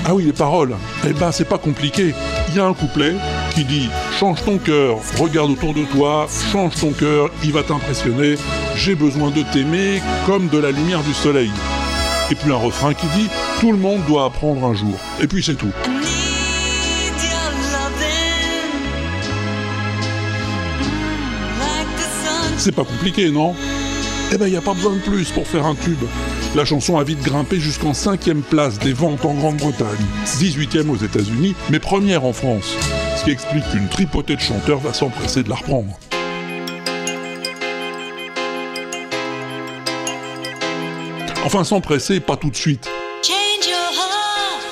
Ah oui, les paroles. Eh ben, c'est pas compliqué. Il y a un couplet qui dit Change ton cœur, regarde autour de toi, change ton cœur, il va t'impressionner. J'ai besoin de t'aimer comme de la lumière du soleil. Et puis un refrain qui dit Tout le monde doit apprendre un jour. Et puis c'est tout. C'est pas compliqué, non? Eh ben, y a pas besoin de plus pour faire un tube. La chanson a vite grimpé jusqu'en cinquième place des ventes en Grande-Bretagne, 18e aux États-Unis, mais première en France. Ce qui explique qu'une tripotée de chanteurs va s'empresser de la reprendre. Enfin, s'empresser, pas tout de suite.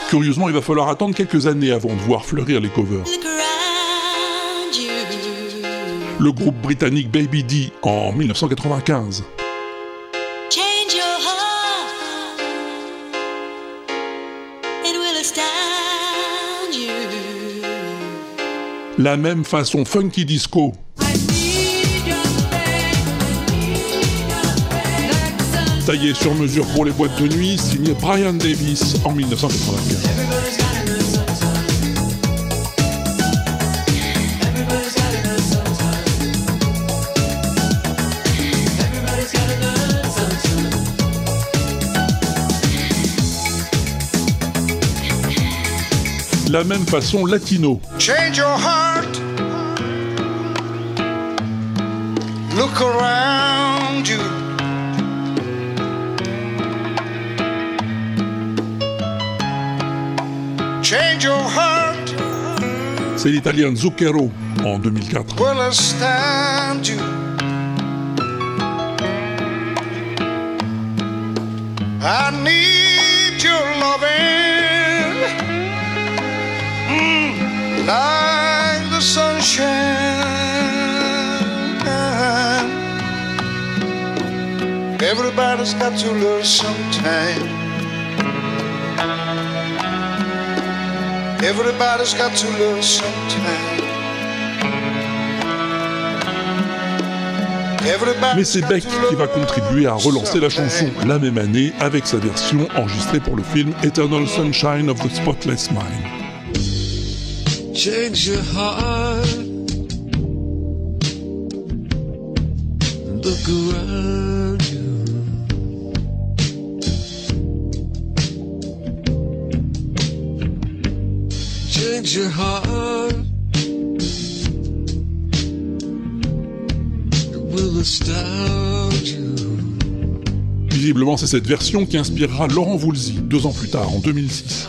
Curieusement, il va falloir attendre quelques années avant de voir fleurir les covers. Le groupe britannique Baby D en 1995. La même façon funky disco. Taillé sur mesure pour les boîtes de nuit, signé Brian Davis en 1995. La même façon latino. Change your heart. Look around you. Change your heart. C'est l'italien Zucchero en 2004. Will you. I need your loving like the sunshine. Everybody's got to learn sometime. Everybody's got to learn sometime. Mais c'est Beck qui va contribuer à relancer la chanson la même année avec sa version enregistrée pour le film Eternal Sunshine of the Spotless Mind. Change your heart. Look around you. Change your heart. It will astound you. Visiblement, c'est cette version qui inspirera Laurent Voulzy deux ans plus tard, en 2006.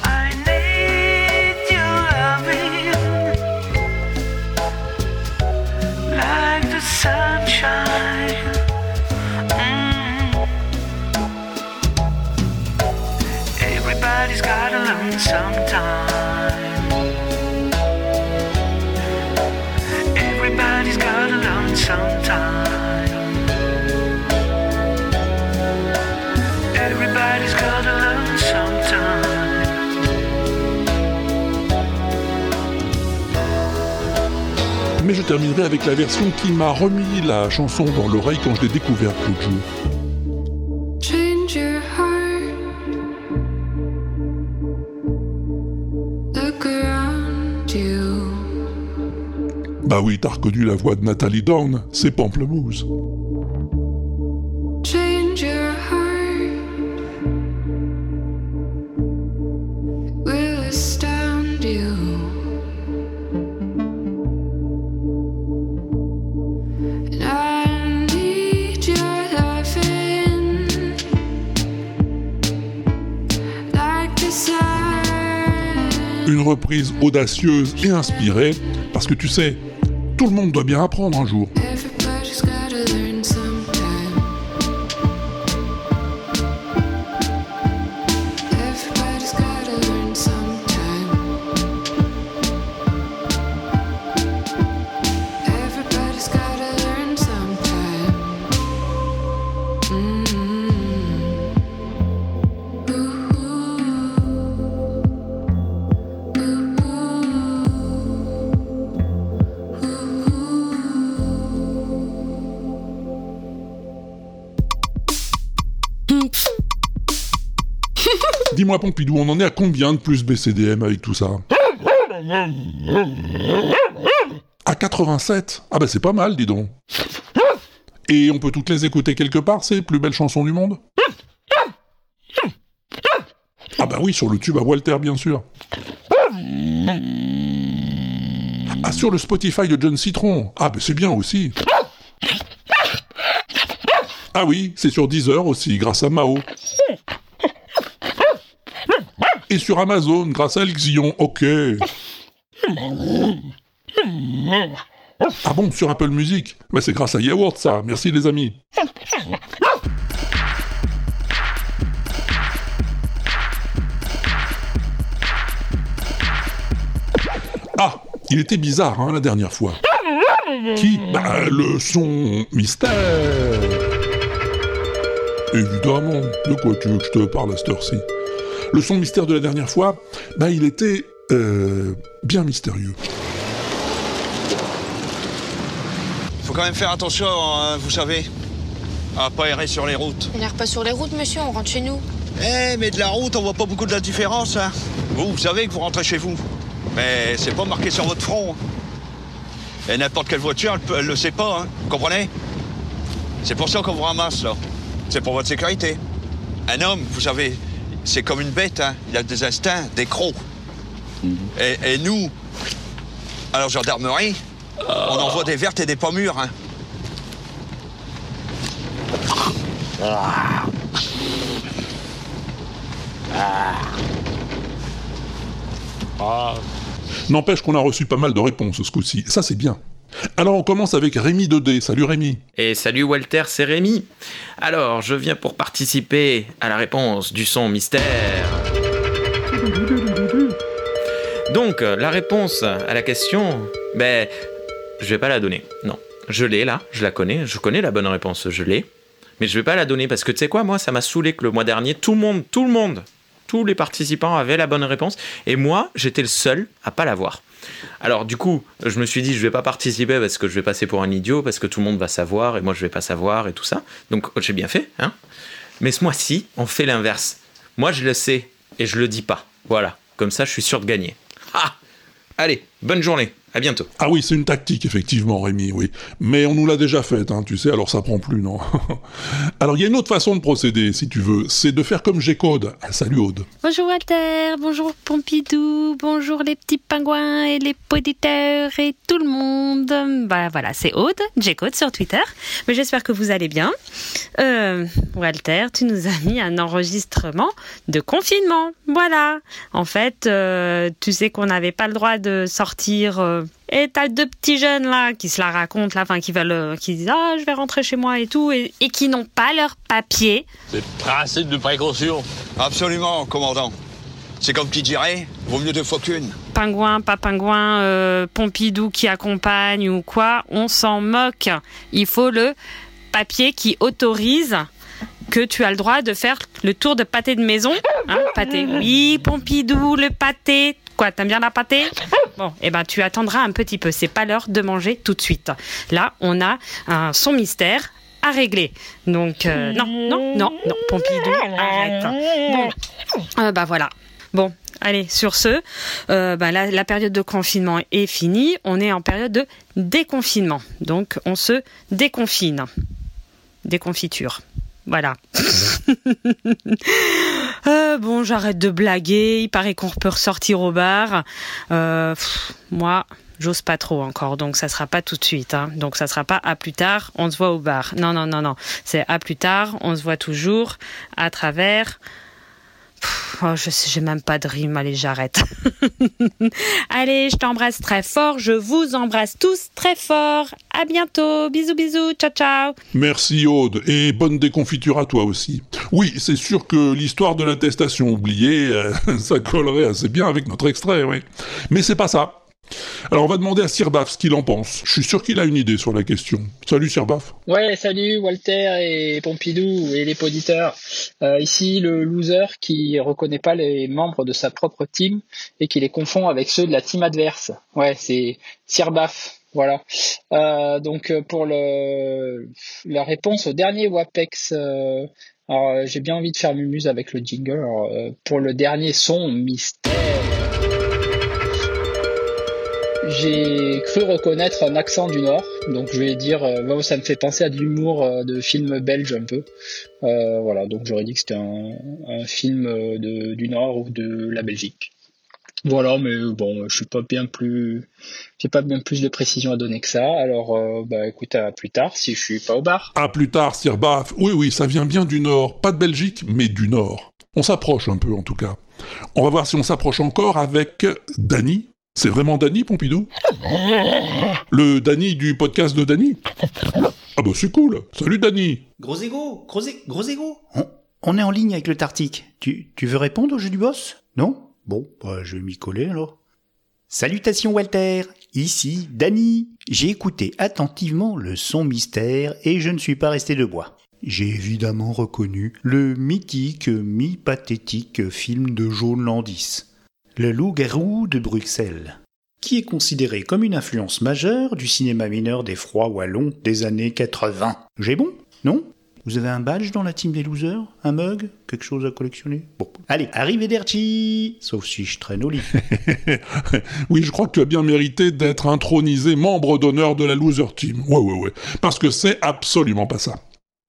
Terminerai avec la version qui m'a remis la chanson dans l'oreille quand je l'ai découverte l'autre jour. Change your heart. Look around you. Bah oui, t'as reconnu la voix de Nathalie Dorn, c'est Pamplemousse. Une reprise audacieuse et inspirée, parce que tu sais, tout le monde doit bien apprendre un jour. Pompidou, on en est à combien de plus BCDM avec tout ça À 87 Ah bah c'est pas mal, dis donc. Et on peut toutes les écouter quelque part, ces plus belles chansons du monde? Ah bah oui, sur le tube à Walter, bien sûr. Ah, sur le Spotify de John Citron Ah bah c'est bien aussi. Ah oui, c'est sur Deezer aussi, grâce à Mao. Et sur Amazon, grâce à Lixion, ok. Ah bon, sur Apple Music? Bah c'est grâce à Yaourt ça, merci les amis. Ah, il était bizarre hein, la dernière fois. Qui? Bah le son mystère. Évidemment, de quoi tu veux que je te parle à cette heure-ci? Le son mystère de la dernière fois, bah il était euh, bien mystérieux. Faut quand même faire attention, hein, vous savez, à pas errer sur les routes. On n'erre pas sur les routes, monsieur, on rentre chez nous. Eh, mais de la route, on voit pas beaucoup de la différence. Hein. Vous, vous savez que vous rentrez chez vous. Mais c'est pas marqué sur votre front. hein. Et n'importe quelle voiture, elle, elle le sait pas, hein. Vous comprenez? C'est pour ça qu'on vous ramasse, là. C'est pour votre sécurité. Un homme, vous savez, c'est comme une bête, hein. Il a des instincts, des crocs. Et, et nous, à la gendarmerie, on envoie des vertes et des pas mûres, hein. N'empêche qu'on a reçu pas mal de réponses ce coup-ci, ça c'est bien. Alors on commence avec Rémi 2D, salut Rémi. Et salut Walter, c'est Rémi. Alors, je viens pour participer à la réponse du son mystère. Donc, la réponse à la question, ben, je vais pas la donner. Non, je l'ai là, je la connais, je connais la bonne réponse, je l'ai. Mais je vais pas la donner parce que tu sais quoi, moi, ça m'a saoulé que le mois dernier, tout le monde, tout le monde, tous les participants avaient la bonne réponse et moi, j'étais le seul à pas l'avoir. Alors du coup, je me suis dit je vais pas participer parce que je vais passer pour un idiot parce que tout le monde va savoir et moi je vais pas savoir et tout ça. Donc j'ai bien fait, hein. Mais ce mois-ci, on fait l'inverse. Moi je le sais et je le dis pas. Voilà, comme ça je suis sûr de gagner. Ah Allez, bonne journée, à bientôt. Ah oui, c'est une tactique, effectivement, Rémi, oui. Mais on nous l'a déjà faite, hein, tu sais, alors ça prend plus, non? Alors, il y a une autre façon de procéder, si tu veux, c'est de faire comme G-Code. Ah, salut, Aude. Bonjour Walter, bonjour Pompidou, bonjour les petits pingouins et les poditeurs et tout le monde. Bah voilà, c'est Aude, J-Code sur Twitter. Mais j'espère que vous allez bien. Euh, Walter, tu nous as mis un enregistrement de confinement. Voilà. En fait, euh, tu sais qu'on n'avait pas le droit de sortir. euh, et t'as deux petits jeunes là qui se la racontent là, enfin qui veulent, euh, qui disent ah je vais rentrer chez moi et tout, et, et qui n'ont pas leur papier. C'est assez de précaution. Absolument, commandant. C'est comme qui dirait, vaut mieux deux fois qu'une. pingouin, pas pingouin, euh, Pompidou qui accompagne ou quoi, on s'en moque. Il faut le papier qui autorise que tu as le droit de faire le tour de pâté de maison. Hein, pâté. Oui, Pompidou, le pâté. Quoi, t'aimes bien la pâté Bon, eh ben tu attendras un petit peu. C'est pas l'heure de manger tout de suite. Là, on a un son mystère à régler. Donc euh, non, non, non, non, Pompidou, arrête. Bon, euh, bah voilà. Bon, allez, sur ce, euh, bah, la, la période de confinement est finie. On est en période de déconfinement. Donc, on se déconfine. Déconfiture. Voilà. Euh, bon, j'arrête de blaguer. Il paraît qu'on peut ressortir au bar. Euh, moi, j'ose pas trop encore, donc ça sera pas tout de suite. hein. Donc ça sera pas à plus tard. On se voit au bar. Non, non, non, non. C'est à plus tard. On se voit toujours à travers. Oh, je sais, j'ai même pas de rime. Allez, j'arrête. Allez, je t'embrasse très fort. Je vous embrasse tous très fort. À bientôt. Bisous, bisous. Ciao, ciao. Merci Aude, et bonne déconfiture à toi aussi. Oui, c'est sûr que l'histoire de l'attestation oubliée, euh, ça collerait assez bien avec notre extrait, oui. Mais c'est pas ça. Alors on va demander à Sirbaf ce qu'il en pense. Je suis sûr qu'il a une idée sur la question. Salut Sirbaf. Ouais, salut Walter et Pompidou et les poditeurs. Euh, ici le loser qui reconnaît pas les membres de sa propre team et qui les confond avec ceux de la team adverse. Ouais, c'est Sirbaf. Voilà. Euh, donc pour la réponse au dernier WAPEX, euh, j'ai bien envie de faire mumuse avec le jingle. Pour le dernier son mystère. J'ai cru reconnaître un accent du Nord, donc je vais dire, euh, ça me fait penser à de l'humour euh, de film belge un peu. Euh, voilà, donc j'aurais dit que c'était un, film du Nord ou de la Belgique. Voilà, mais bon, je suis pas bien plus, j'ai pas bien plus de précision à donner que ça. Alors, bah écoute, à plus tard si je suis pas au bar. À plus tard, Sir Baff. Oui, oui, ça vient bien du Nord. Pas de Belgique, mais du Nord. On s'approche un peu, en tout cas. On va voir si on s'approche encore avec Dany. C'est vraiment Dany, Pompidou? Le Dany du podcast de Dany? Ah bah c'est cool. Salut Dany. Gros égo, gros, é- gros égo. On, on est en ligne avec le Tartic. Tu, tu veux répondre au jeu du boss? Non? Bon, bah, je vais m'y coller alors. Salutations Walter, ici Dany. J'ai écouté attentivement le son mystère et je ne suis pas resté de bois. J'ai évidemment reconnu le mythique, mi-pathétique film de Jaune Landis, Le loup-garou de Bruxelles, qui est considéré comme une influence majeure du cinéma mineur des froids wallons des années 80. J'ai bon Non? Vous avez un badge dans la team des losers? Un mug? Quelque chose à collectionner? Bon. Allez, arrivederci Sauf si je traîne au lit. oui, je crois que tu as bien mérité d'être intronisé membre d'honneur de la Loser Team. Ouais, ouais, ouais. Parce que c'est absolument pas ça.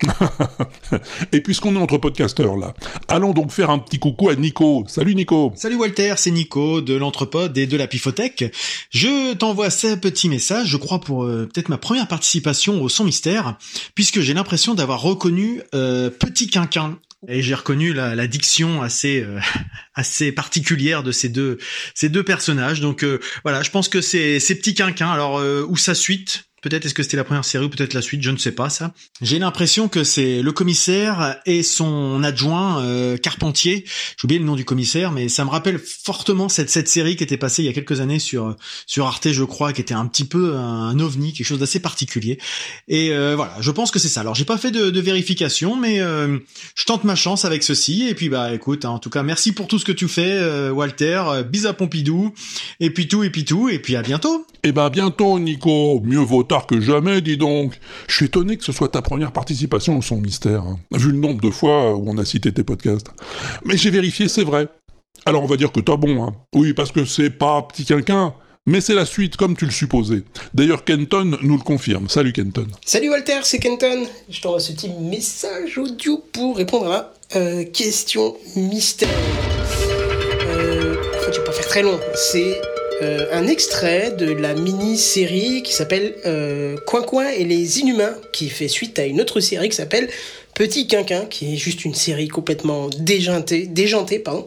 Et puisqu'on est entre podcasteurs là, allons donc faire un petit coucou à Nico. Salut Nico. Salut Walter, c'est Nico de l'Entrepode et de la Pifothèque. Je t'envoie ce petit message, je crois pour euh, peut-être ma première participation au son mystère, puisque j'ai l'impression d'avoir reconnu euh, Petit Quinquin. Et j'ai reconnu la, la diction assez euh, assez particulière de ces deux ces deux personnages. Donc euh, voilà, je pense que c'est c'est Petit Quinquin. Alors euh, où sa suite? Peut-être est-ce que c'était la première série ou peut-être la suite, je ne sais pas ça. J'ai l'impression que c'est le commissaire et son adjoint euh, Carpentier. J'ai oublié le nom du commissaire, mais ça me rappelle fortement cette cette série qui était passée il y a quelques années sur sur Arte, je crois, qui était un petit peu un ovni, quelque chose d'assez particulier. Et euh, voilà, je pense que c'est ça. Alors j'ai pas fait de, de vérification, mais euh, je tente ma chance avec ceci. Et puis bah écoute, hein, en tout cas merci pour tout ce que tu fais, euh, Walter. Bis à Pompidou, et puis tout, et puis tout, et puis à bientôt. Eh ben à bientôt Nico. Mieux vaut tard que jamais, dis donc. Je suis étonné que ce soit ta première participation au son mystère, hein, vu le nombre de fois où on a cité tes podcasts. Mais j'ai vérifié, c'est vrai. Alors on va dire que t'as bon, hein. Oui, parce que c'est pas petit quelqu'un, mais c'est la suite comme tu le supposais. D'ailleurs, Kenton nous le confirme. Salut Kenton. Salut Walter, c'est Kenton. Je t'envoie ce petit message audio pour répondre à euh, question mystère. Euh, en pas faire très long. C'est euh, un extrait de la mini-série qui s'appelle euh, Coin Coin et les Inhumains, qui fait suite à une autre série qui s'appelle Petit Quinquin, qui est juste une série complètement déjantée, déjantée pardon,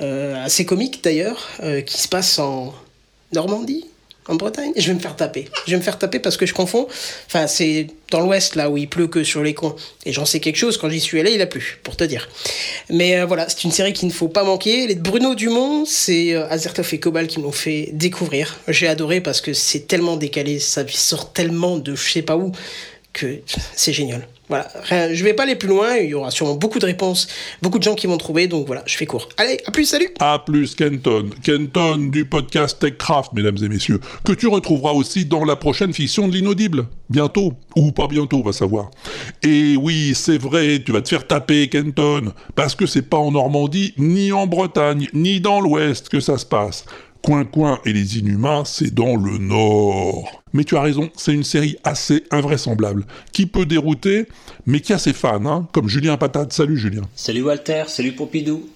euh, assez comique d'ailleurs, qui se passe en Normandie, en Bretagne. Je vais me faire taper. Je vais me faire taper parce que je confonds. Enfin, c'est dans l'ouest, là, où il pleut que sur les cons. Et j'en sais quelque chose, quand j'y suis allé, il a plu, pour te dire. Mais euh, voilà, c'est une série qu'il ne faut pas manquer. Les Bruno Dumont, c'est euh, et Cobal qui m'ont fait découvrir. J'ai adoré parce que c'est tellement décalé, ça sort tellement de je sais pas où, que c'est génial. Voilà, je vais pas aller plus loin, il y aura sûrement beaucoup de réponses, beaucoup de gens qui vont trouver, donc voilà, je fais court. Allez, à plus, salut A plus Kenton. Kenton du podcast TechCraft, mesdames et messieurs, que tu retrouveras aussi dans la prochaine fiction de l'inaudible. Bientôt. Ou pas bientôt, on va savoir. Et oui, c'est vrai, tu vas te faire taper, Kenton, parce que c'est pas en Normandie, ni en Bretagne, ni dans l'Ouest que ça se passe. Coin Coin et les Inhumains, c'est dans le Nord. Mais tu as raison, c'est une série assez invraisemblable, qui peut dérouter, mais qui a ses fans, hein, comme Julien Patate. Salut Julien. Salut Walter, salut Pompidou.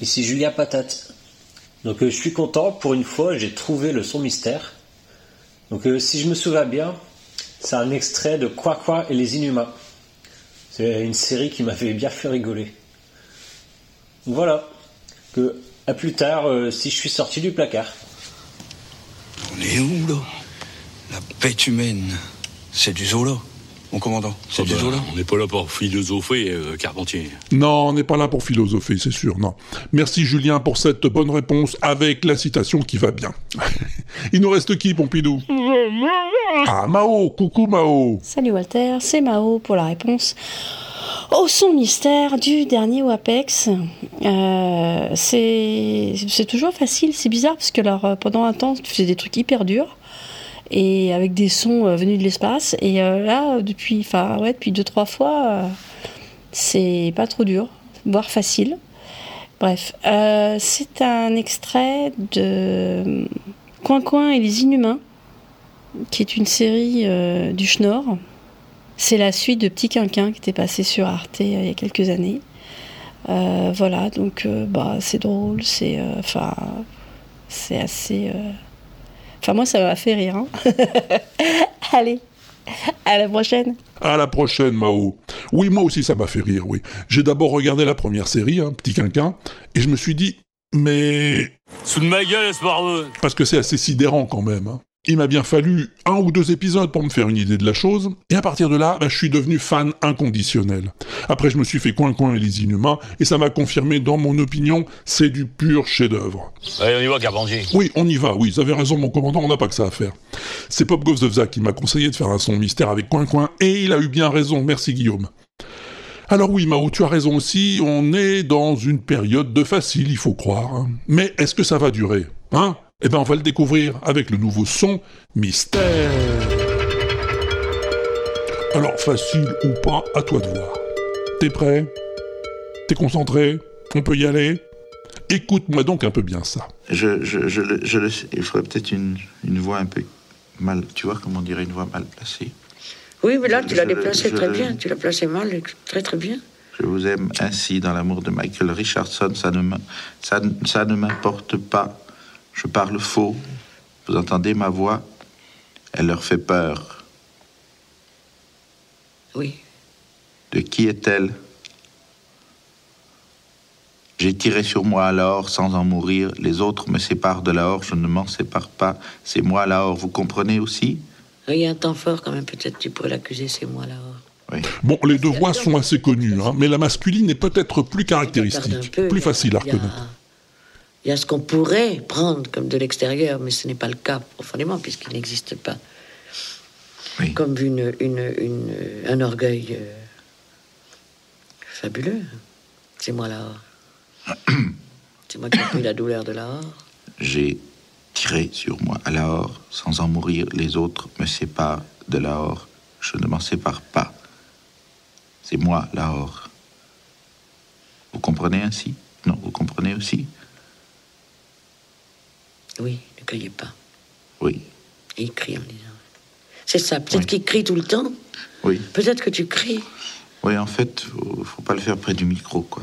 Ici Julien Patate. Donc euh, je suis content, pour une fois j'ai trouvé le son mystère. Donc euh, si je me souviens bien, c'est un extrait de Quoi Quoi et les Inhumains. C'est une série qui m'avait bien fait rigoler. Voilà. Que à plus tard euh, si je suis sorti du placard. On est où là? La bête humaine. C'est du zoo là, mon commandant. C'est du zoo là? On n'est pas là pour philosopher, euh, Carpentier. Non, on n'est pas là pour philosopher, c'est sûr, non. Merci Julien pour cette bonne réponse avec la citation qui va bien. Il nous reste qui, Pompidou? Ah, Mao, coucou Mao. Salut Walter, c'est Mao pour la réponse au son mystère du dernier WAPEX. Euh, c'est toujours facile, c'est bizarre parce que alors, euh, pendant un temps, tu faisais des trucs hyper durs et avec des sons euh, venus de l'espace. Et là, depuis, enfin, ouais, depuis deux, trois fois, c'est pas trop dur, voire facile. Bref, c'est un extrait de Coin Coin et les Inhumains, qui est une série du Schnorr. C'est la suite de Petit Quinquin qui était passé sur Arte euh, il y a quelques années. Euh, voilà, donc euh, bah, c'est drôle, c'est. euh, Enfin. c'est assez. euh, Enfin, moi, ça m'a fait rire. hein. Allez, à la prochaine. À la prochaine, Mao. Oui, moi aussi, ça m'a fait rire, oui. J'ai d'abord regardé la première série, hein, Petit Quinquin, et je me suis dit, mais... Sous de ma gueule, ce barbeux Parce que c'est assez sidérant quand même. hein. Il m'a bien fallu un ou deux épisodes pour me faire une idée de la chose, et à partir de là, bah, je suis devenu fan inconditionnel. Après, je me suis fait Coin-Coin et les Inhumains, et ça m'a confirmé dans mon opinion, c'est du pur chef-d'œuvre. Allez, on y va, Carpentier. Oui, on y va, oui, vous avez raison, mon commandant, on n'a pas que ça à faire. C'est Pop Govzevza qui m'a conseillé de faire un son mystère avec Coin-Coin, et il a eu bien raison, merci Guillaume. Alors oui, Mao, tu as raison aussi, on est dans une période de facile, il faut croire. hein. Mais est-ce que ça va durer Hein? Eh ben, on va le découvrir avec le nouveau son Mystère. Alors, facile ou pas, à toi de voir. T'es prêt? T'es concentré? On peut y aller? Écoute-moi donc un peu bien ça. Je, je, je, le- je le sais. Il faudrait peut-être une, une voix un peu mal. Tu vois comment on dirait une voix mal placée Oui, mais là, tu l'as Je le- déplacé je très le- bien. Tu l'as placé mal, très très bien. Je vous aime ainsi dans l'amour de Michael Richardson. Ça ne, m'im- ça, ne- ça ne m'importe pas. Je parle faux. Vous entendez ma voix? Elle leur fait peur. Oui. De qui est-elle? J'ai tiré sur moi alors, sans en mourir. Les autres me séparent de Lahore, je ne m'en sépare pas. C'est moi Lahore, vous comprenez aussi? Il y a un temps fort quand même, peut-être tu pourrais l'accuser, c'est moi là. Bon, les deux voix sont assez connues, hein, mais la masculine est peut-être plus caractéristique, peu, plus facile à reconnaître. Il y a ce qu'on pourrait prendre comme de l'extérieur, mais ce n'est pas le cas profondément, puisqu'il n'existe pas. Comme une, une, une- un orgueil euh, fabuleux. C'est moi là. C'est moi qui ai pris la douleur de Lahore. J'ai tiré sur moi à Lahore, sans en mourir. Les autres me séparent de Lahore. Je ne m'en sépare pas. C'est moi Lahore. Vous comprenez ainsi? Non, vous comprenez aussi? Oui, ne criez pas. Oui, Et il crie en disant. C'est ça, peut-être qu'il crie tout le temps. oui. Peut-être que tu cries. Oui, en fait, faut, faut pas le faire près du micro, quoi.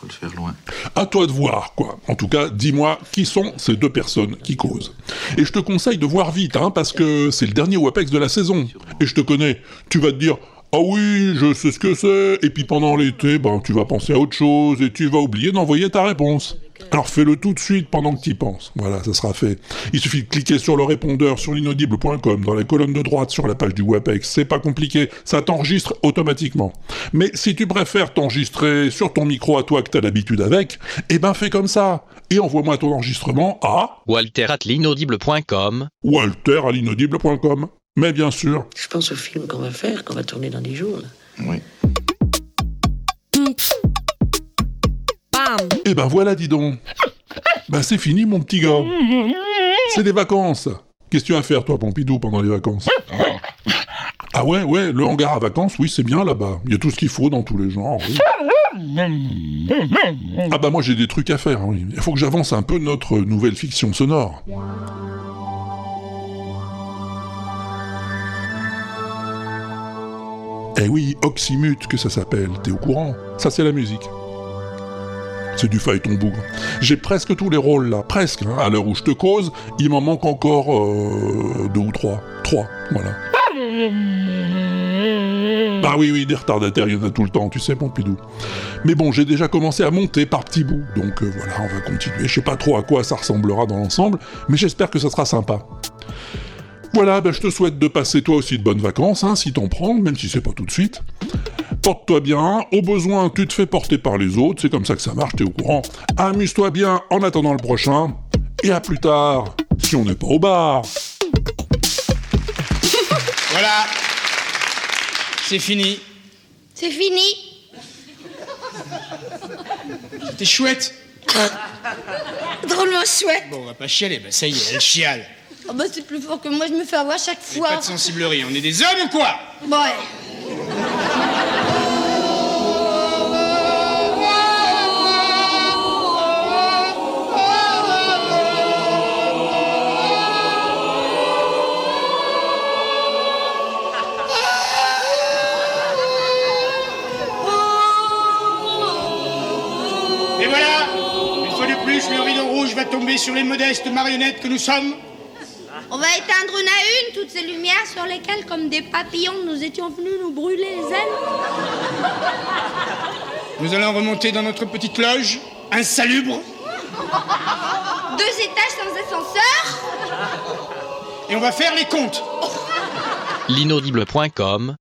Faut le faire loin. À toi de voir, quoi. En tout cas, dis-moi qui sont ces deux personnes qui causent? Et je te conseille de voir vite, hein, parce que c'est le dernier WAPEX de la saison. Et je te connais. Tu vas te dire, ah oui, je sais ce que c'est. Et puis pendant l'été, ben, tu vas penser à autre chose et tu vas oublier d'envoyer ta réponse. Alors fais-le tout de suite pendant que tu y penses. Voilà, ça sera fait. Il suffit de cliquer sur le répondeur sur l'inaudible.com dans la colonne de droite sur la page du WAPEX. C'est pas compliqué, ça t'enregistre automatiquement. Mais si tu préfères t'enregistrer sur ton micro à toi que t'as l'habitude avec, eh ben fais comme ça. Et envoie-moi ton enregistrement à Walter at l'inaudible.com. walter à l'inaudible.com. Mais bien sûr. Je pense au film qu'on va faire, qu'on va tourner dans 10 jours. là. Oui. Eh ben voilà, dis donc. Ben c'est fini, mon petit gars. C'est des vacances. Qu'est-ce que tu vas faire, toi, Pompidou, pendant les vacances? Ah ouais, ouais, le hangar à vacances, oui, c'est bien là-bas. Il y a tout ce qu'il faut dans tous les genres. Ah bah moi j'ai des trucs à faire. Il faut que j'avance un peu notre nouvelle fiction sonore. Eh oui, Oxymute que ça s'appelle, t'es au courant? Ça c'est la musique. C'est du phaéton bougre. J'ai presque tous les rôles là, presque. hein. À l'heure où je te cause, il m'en manque encore euh, deux ou trois. Trois, voilà. Ah oui, oui, des retardataires, il y en a tout le temps, tu sais, Pompidou. Mais bon, j'ai déjà commencé à monter par petits bouts, donc euh, voilà, on va continuer. Je sais pas trop à quoi ça ressemblera dans l'ensemble, mais j'espère que ça sera sympa. Voilà, ben, je te souhaite de passer toi aussi de bonnes vacances, hein, si t'en prends, même si c'est pas tout de suite. Porte-toi bien, au besoin, tu te fais porter par les autres, c'est comme ça que ça marche, t'es au courant. Amuse-toi bien en attendant le prochain, et à plus tard, si on n'est pas au bar. Voilà. C'est fini. C'est fini. C'était chouette. Drôlement chouette. Bon, on va pas chialer. Bah, ça y est, elle chiale. Oh bah c'est plus fort que moi, je me fais avoir chaque fois. Pas de sensiblerie. On est des hommes ou quoi Ouais. Et voilà. Une fois du plus, le rideau rouge va tomber sur les modestes marionnettes que nous sommes. On va éteindre une à une toutes ces lumières sur lesquelles, comme des papillons, nous étions venus nous brûler les ailes. Nous allons remonter dans notre petite loge, insalubre, Deux étages sans ascenseur. et on va faire les comptes. L'inaudible.com